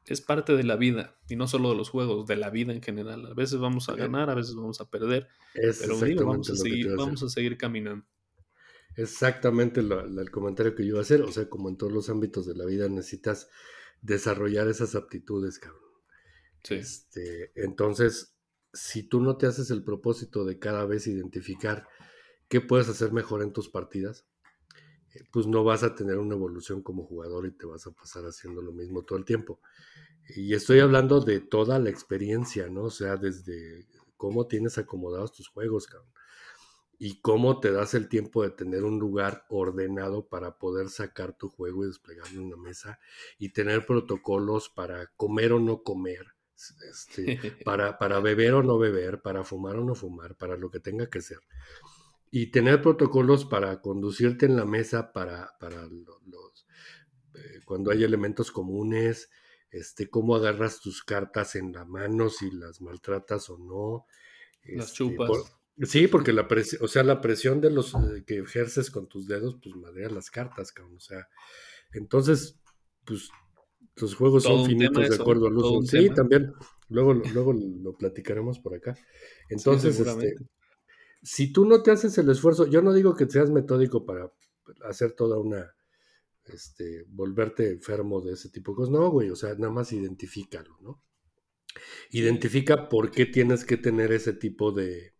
es parte de la vida y no solo de los juegos, de la vida en general. A veces vamos a ganar, a veces vamos a perder, pero vamos, a seguir, vamos a seguir caminando. Exactamente el comentario que yo iba a hacer, o sea, como en todos los ámbitos de la vida necesitas desarrollar esas aptitudes, cabrón. Este, entonces, si tú no te haces el propósito de cada vez identificar qué puedes hacer mejor en tus partidas, pues no vas a tener una evolución como jugador y te vas a pasar haciendo lo mismo todo el tiempo. Y estoy hablando de toda la experiencia, ¿no? O sea, desde cómo tienes acomodados tus juegos, cabrón. Y cómo te das el tiempo de tener un lugar ordenado para poder sacar tu juego y desplegarlo en una mesa y tener protocolos para comer o no comer, este, para, para beber o no beber, para fumar o no fumar, para lo que tenga que ser y tener protocolos para conducirte en la mesa para, para los, eh, cuando hay elementos comunes, este, cómo agarras tus cartas en la mano, si las maltratas o no. Las este, chupas. sí, porque la presión, o sea, la presión de los eh, que ejerces con tus dedos, pues madrea las cartas, cabrón. O sea, entonces, pues los juegos son finitos de acuerdo al uso. Sí, también. Luego, luego lo platicaremos por acá. Entonces, este, si tú no te haces el esfuerzo, yo no digo que seas metódico para hacer toda una, este, volverte enfermo de ese tipo de cosas, no, güey, o sea, nada más identifícalo, ¿no? Identifica por qué tienes que tener ese tipo de,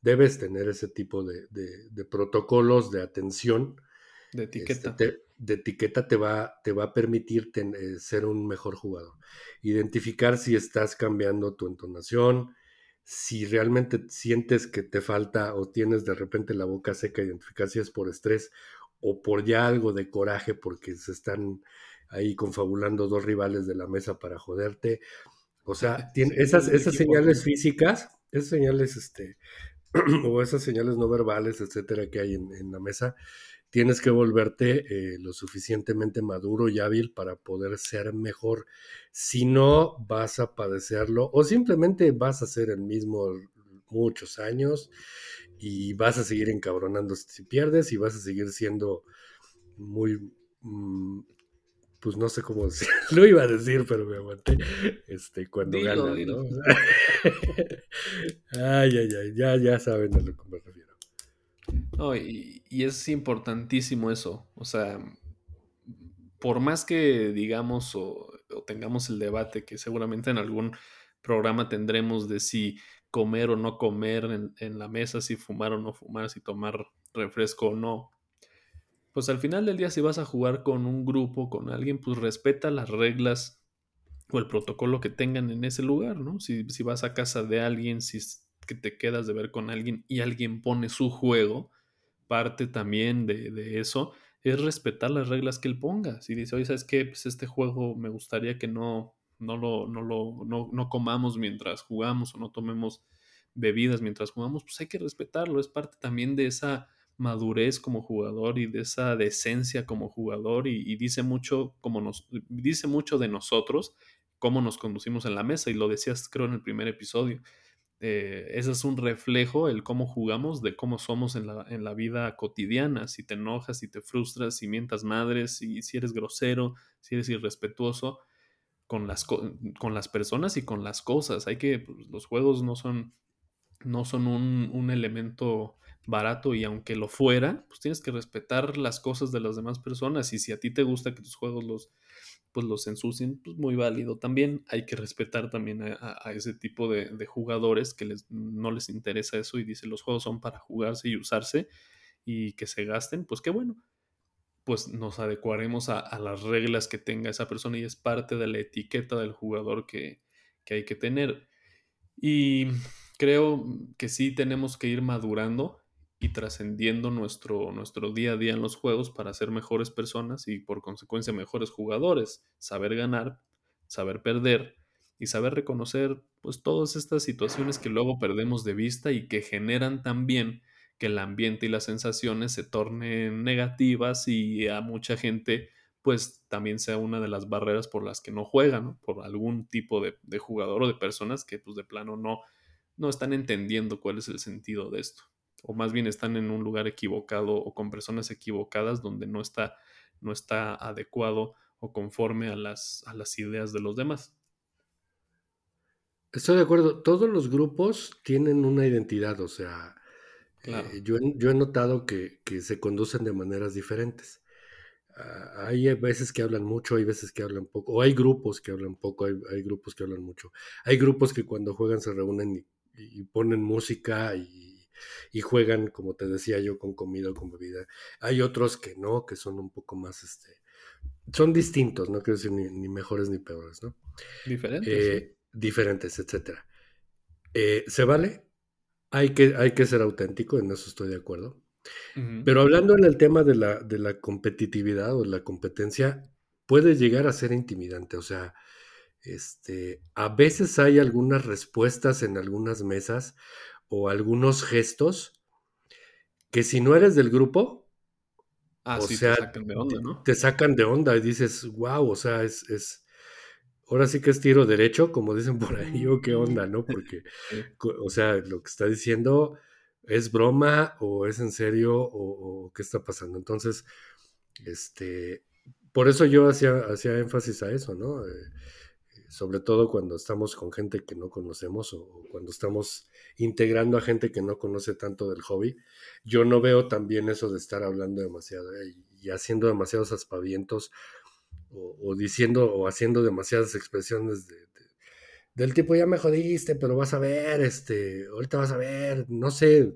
debes tener ese tipo de, de, protocolos de atención. De etiqueta. Este, de etiqueta te va, te va a permitir ser un mejor jugador. Identificar si estás cambiando tu entonación, si realmente sientes que te falta o tienes de repente la boca seca, identificar si es por estrés o por ya algo de coraje porque se están ahí confabulando dos rivales de la mesa para joderte. O sea, tiene esas, esas señales físicas, esas señales, este, o esas señales no verbales, etcétera, que hay en, la mesa, tienes que volverte eh, lo suficientemente maduro y hábil para poder ser mejor. Si no, vas a padecerlo o simplemente vas a ser el mismo muchos años y vas a seguir encabronando si pierdes y vas a seguir siendo muy, mm, pues no sé cómo decir, lo iba a decir, pero me aguanté, este, cuando ganas, ¿no? ay, ay, ay, ya, ya saben a lo que me refiero. No, y, y es importantísimo eso, o sea, por más que digamos o, tengamos el debate que seguramente en algún programa tendremos de si comer o no comer en, en, la mesa, si fumar o no fumar, si tomar refresco o no. Pues al final del día si vas a jugar con un grupo, con alguien, pues respeta las reglas o el protocolo que tengan en ese lugar, ¿no? Si, si vas a casa de alguien, si que te quedas de ver con alguien y alguien pone su juego, parte también de, eso es respetar las reglas que él ponga. Si dice, oye, ¿sabes qué? Pues este juego me gustaría que no, no lo, no lo, no, no comamos mientras jugamos o no tomemos bebidas mientras jugamos, pues hay que respetarlo. Es parte también de esa madurez como jugador y de esa decencia como jugador y, y, dice mucho como nos dice mucho de nosotros cómo nos conducimos en la mesa y lo decías creo en el primer episodio eh, ese es un reflejo, el cómo jugamos, de cómo somos en la, en la, vida cotidiana. Si te enojas, si te frustras, si mientas madres, si, eres grosero, si eres irrespetuoso con las, con las personas y con las cosas. Hay que, pues, los juegos no son, no son un, un elemento barato y aunque lo fuera, pues tienes que respetar las cosas de las demás personas y si a ti te gusta que tus juegos los pues los ensucien, pues muy válido. También hay que respetar también a, ese tipo de, jugadores que les, no les interesa eso y dicen los juegos son para jugarse y usarse y que se gasten, pues qué bueno. Pues nos adecuaremos a, las reglas que tenga esa persona y es parte de la etiqueta del jugador que, que hay que tener. Y creo que sí tenemos que ir madurando y trascendiendo nuestro, nuestro día a día en los juegos para ser mejores personas y por consecuencia mejores jugadores, saber ganar, saber perder y saber reconocer pues todas estas situaciones que luego perdemos de vista y que generan también que el ambiente y las sensaciones se tornen negativas y a mucha gente pues también sea una de las barreras por las que no juegan, por algún tipo de, de, jugador o de personas que pues de plano no, no están entendiendo cuál es el sentido de esto o más bien están en un lugar equivocado o con personas equivocadas donde no está, no está adecuado o conforme a las, a las ideas de los demás. Estoy de acuerdo, todos los grupos tienen una identidad, o sea, eh, yo, yo, he notado que, que, se conducen de maneras diferentes. Uh, hay veces que hablan mucho, hay veces que hablan poco, o hay grupos que hablan poco, hay, hay grupos que hablan mucho. Hay grupos que cuando juegan se reúnen y, y ponen música y y juegan, como te decía yo, con comida o con bebida. Hay otros que no, que son un poco más, este, son distintos, no quiero decir ni, mejores ni peores, ¿no? Diferentes. Eh, diferentes, etcétera. Eh, ¿Se vale? Hay que, hay que ser auténtico, en eso estoy de acuerdo. Pero hablando en el tema de la, de la competitividad o la competencia, puede llegar a ser intimidante. O sea, este, a veces hay algunas respuestas en algunas mesas o algunos gestos que si no eres del grupo, ah, o sea, te sacan de onda, ¿no? Te, sacan de onda y dices, wow, o sea, es, es, ahora sí que es tiro derecho, como dicen por ahí, o qué onda, ¿no? Porque, o sea, lo que está diciendo es broma o es en serio o, qué está pasando. Entonces, este, por eso yo hacía, hacía énfasis a eso, ¿no? Eh, sobre todo cuando estamos con gente que no conocemos o, cuando estamos integrando a gente que no conoce tanto del hobby. Yo no veo también eso de estar hablando demasiado eh, y, haciendo demasiados aspavientos o, diciendo o haciendo demasiadas expresiones de, del tipo ya me jodiste, pero vas a ver, este, ahorita vas a ver, no sé.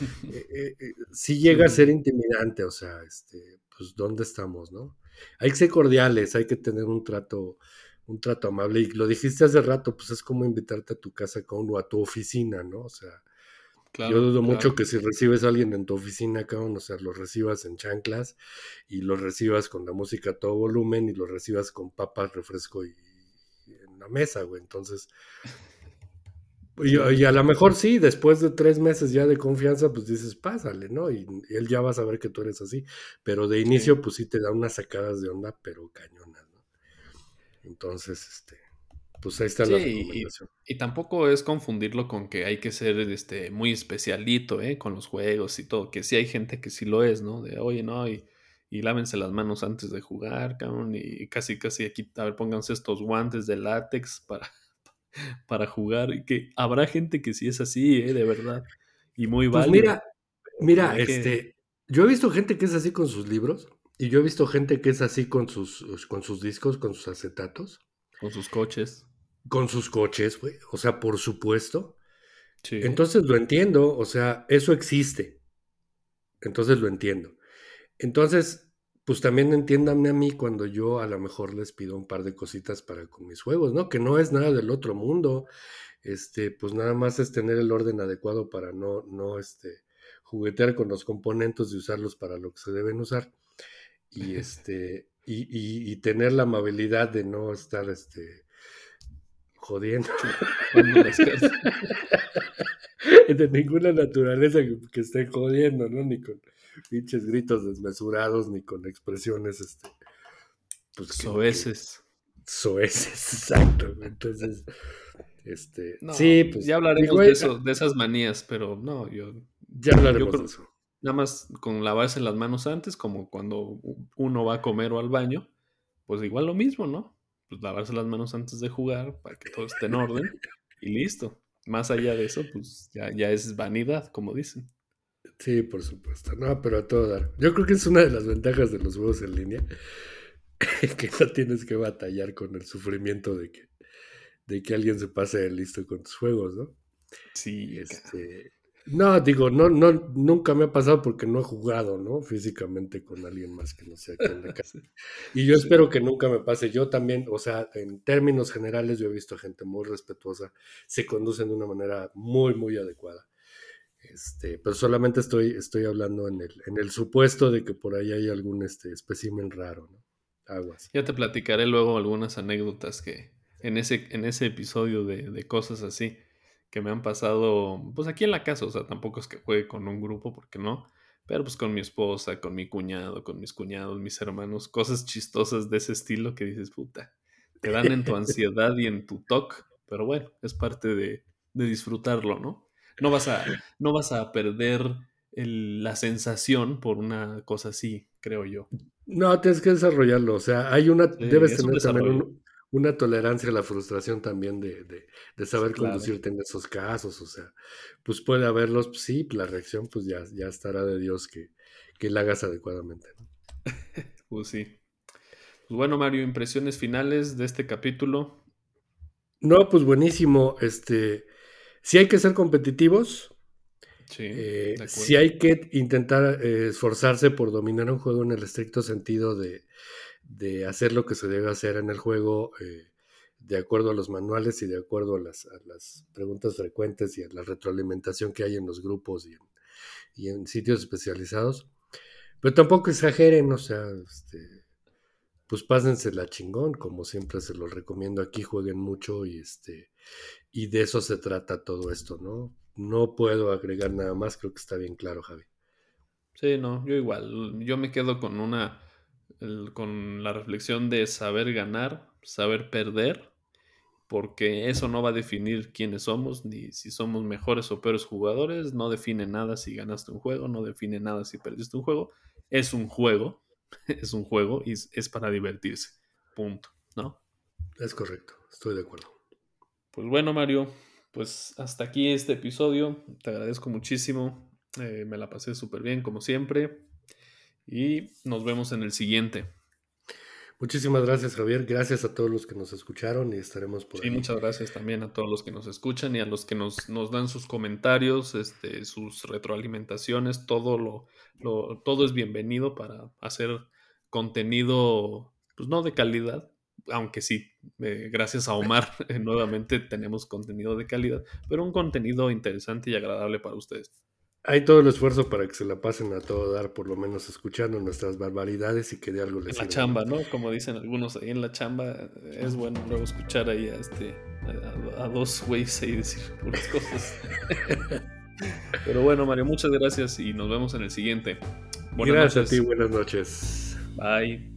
Eh, eh, si llega a ser intimidante, o sea, este, pues dónde estamos, ¿no? Hay que ser cordiales, hay que tener un trato un trato amable. Y lo dijiste hace rato, pues es como invitarte a tu casa con, o a tu oficina, ¿no? O sea, yo dudo mucho que si recibes a alguien en tu oficina, cabrón, o sea, lo recibas en chanclas y lo recibas con la música a todo volumen y lo recibas con papas, refresco y, en la mesa, güey. Entonces, y, a lo mejor sí, después de tres meses ya de confianza, pues dices, pásale, ¿no? Y, él ya va a saber que tú eres así. Pero de inicio, pues sí te da unas sacadas de onda, pero cañonas. Entonces, este, pues ahí está la recomendación. Y, tampoco es confundirlo con que hay que ser este, muy especialito, ¿eh? Con los juegos y todo. Que sí hay gente que sí lo es, ¿no? De, oye, no, y, y lávense las manos antes de jugar, cabrón. Y casi, casi aquí, a ver, pónganse estos guantes de látex para para jugar. Y que habrá gente que sí es así, ¿eh? de verdad. Y muy pues Mira, mira, este, yo he visto gente que es así con sus libros. Y yo he visto gente que es así con sus, con sus discos, con sus acetatos. Con sus coches. Con sus coches, güey. O sea, por supuesto. Entonces lo entiendo. O sea, eso existe. Entonces lo entiendo. Entonces, pues también entiéndanme a mí cuando yo a lo mejor les pido un par de cositas para con mis juegos, ¿no? Que no es nada del otro mundo. Este, pues nada más es tener el orden adecuado para no, no, este, juguetear con los componentes y usarlos para lo que se deben usar. Y este, y, y, tener la amabilidad de no estar, este, jodiendo. de ninguna naturaleza que, que estén jodiendo, ¿no? Ni con pinches gritos desmesurados ni con expresiones, este, pues soeces. soeces, exacto. Entonces, este, sí, pues ya hablaremos de, eso, de esas manías, pero no, yo ya hablaremos de eso. Nada más con lavarse las manos antes, como cuando uno va a comer o al baño, pues igual lo mismo, ¿no? Pues lavarse las manos antes de jugar para que todo esté en orden y listo. Más allá de eso, pues ya, ya es vanidad, como dicen. Sí, por supuesto. No, pero a todo dar. Yo creo que es una de las ventajas de los juegos en línea. que no tienes que batallar con el sufrimiento de que, de que alguien se pase listo con tus juegos, ¿no? Sí. Este, no, digo, no, no, nunca me ha pasado porque no he jugado, ¿no? Físicamente con alguien más que no sea aquí en la casa. Y yo espero que nunca me pase. Yo también, o sea, en términos generales, yo he visto gente muy respetuosa, se conducen de una manera muy, muy adecuada. Este, pero solamente estoy, estoy hablando en el, en el supuesto de que por ahí hay algún este, espécimen raro, ¿no? Aguas. Ya te platicaré luego algunas anécdotas que en ese, en ese episodio de, de, cosas así que me han pasado, pues aquí en la casa, o sea, tampoco es que juegue con un grupo, porque no, pero pues con mi esposa, con mi cuñado, con mis cuñados, mis hermanos, cosas chistosas de ese estilo que dices, puta, te dan en tu ansiedad y en tu talk, pero bueno, es parte de, de disfrutarlo, ¿no? No vas a, no vas a perder la sensación por una cosa así, creo yo. No, tienes que desarrollarlo. O sea, hay una, debes tener también una tolerancia a la frustración también de, de, saber conducirte en esos casos. O sea, pues puede haberlos, pues sí, la reacción pues ya, ya estará de Dios que, que la hagas adecuadamente. pues sí. Pues bueno, Mario, impresiones finales de este capítulo. No, pues buenísimo. Este, si hay que ser competitivos. Sí, eh, si hay que intentar eh, esforzarse por dominar un juego en el estricto sentido de, hacer lo que se debe hacer en el juego eh, de acuerdo a los manuales y de acuerdo a las, preguntas frecuentes y a la retroalimentación que hay en los grupos y en, sitios especializados. Pero tampoco exageren, o sea, este, pues pásensela chingón, como siempre se los recomiendo aquí, jueguen mucho y este y de eso se trata todo esto, ¿no? No puedo agregar nada más, creo que está bien claro, Javi. Sí, no, yo igual, yo me quedo con una, con la reflexión de saber ganar, saber perder, porque eso no va a definir quiénes somos, ni si somos mejores o peores jugadores, no define nada si ganaste un juego, no define nada si perdiste un juego, es un juego, es un juego y es para divertirse, punto, ¿no? Es correcto, estoy de acuerdo. Pues bueno, Mario, pues hasta aquí este episodio. Te agradezco muchísimo. Eh, me la pasé súper bien, como siempre. Y nos vemos en el siguiente. Muchísimas gracias, Javier. Gracias a todos los que nos escucharon y estaremos por sí, muchas gracias también a todos los que nos escuchan y a los que nos, nos dan sus comentarios, este, sus retroalimentaciones. Todo, lo, lo, todo es bienvenido para hacer contenido, pues no de calidad, aunque sí, eh, gracias a Omar, nuevamente tenemos contenido de calidad, pero un contenido interesante y agradable para ustedes. Hay todo el esfuerzo para que se la pasen a todo dar, por lo menos escuchando nuestras barbaridades y que de algo les En la chamba, ¿no? Como dicen algunos ahí en la chamba, es bueno luego escuchar ahí a, este, a, dos güeyes ahí decir puras cosas. Pero bueno, Mario, muchas gracias y nos vemos en el siguiente. Buenas gracias a ti, buenas noches. Bye. Bye.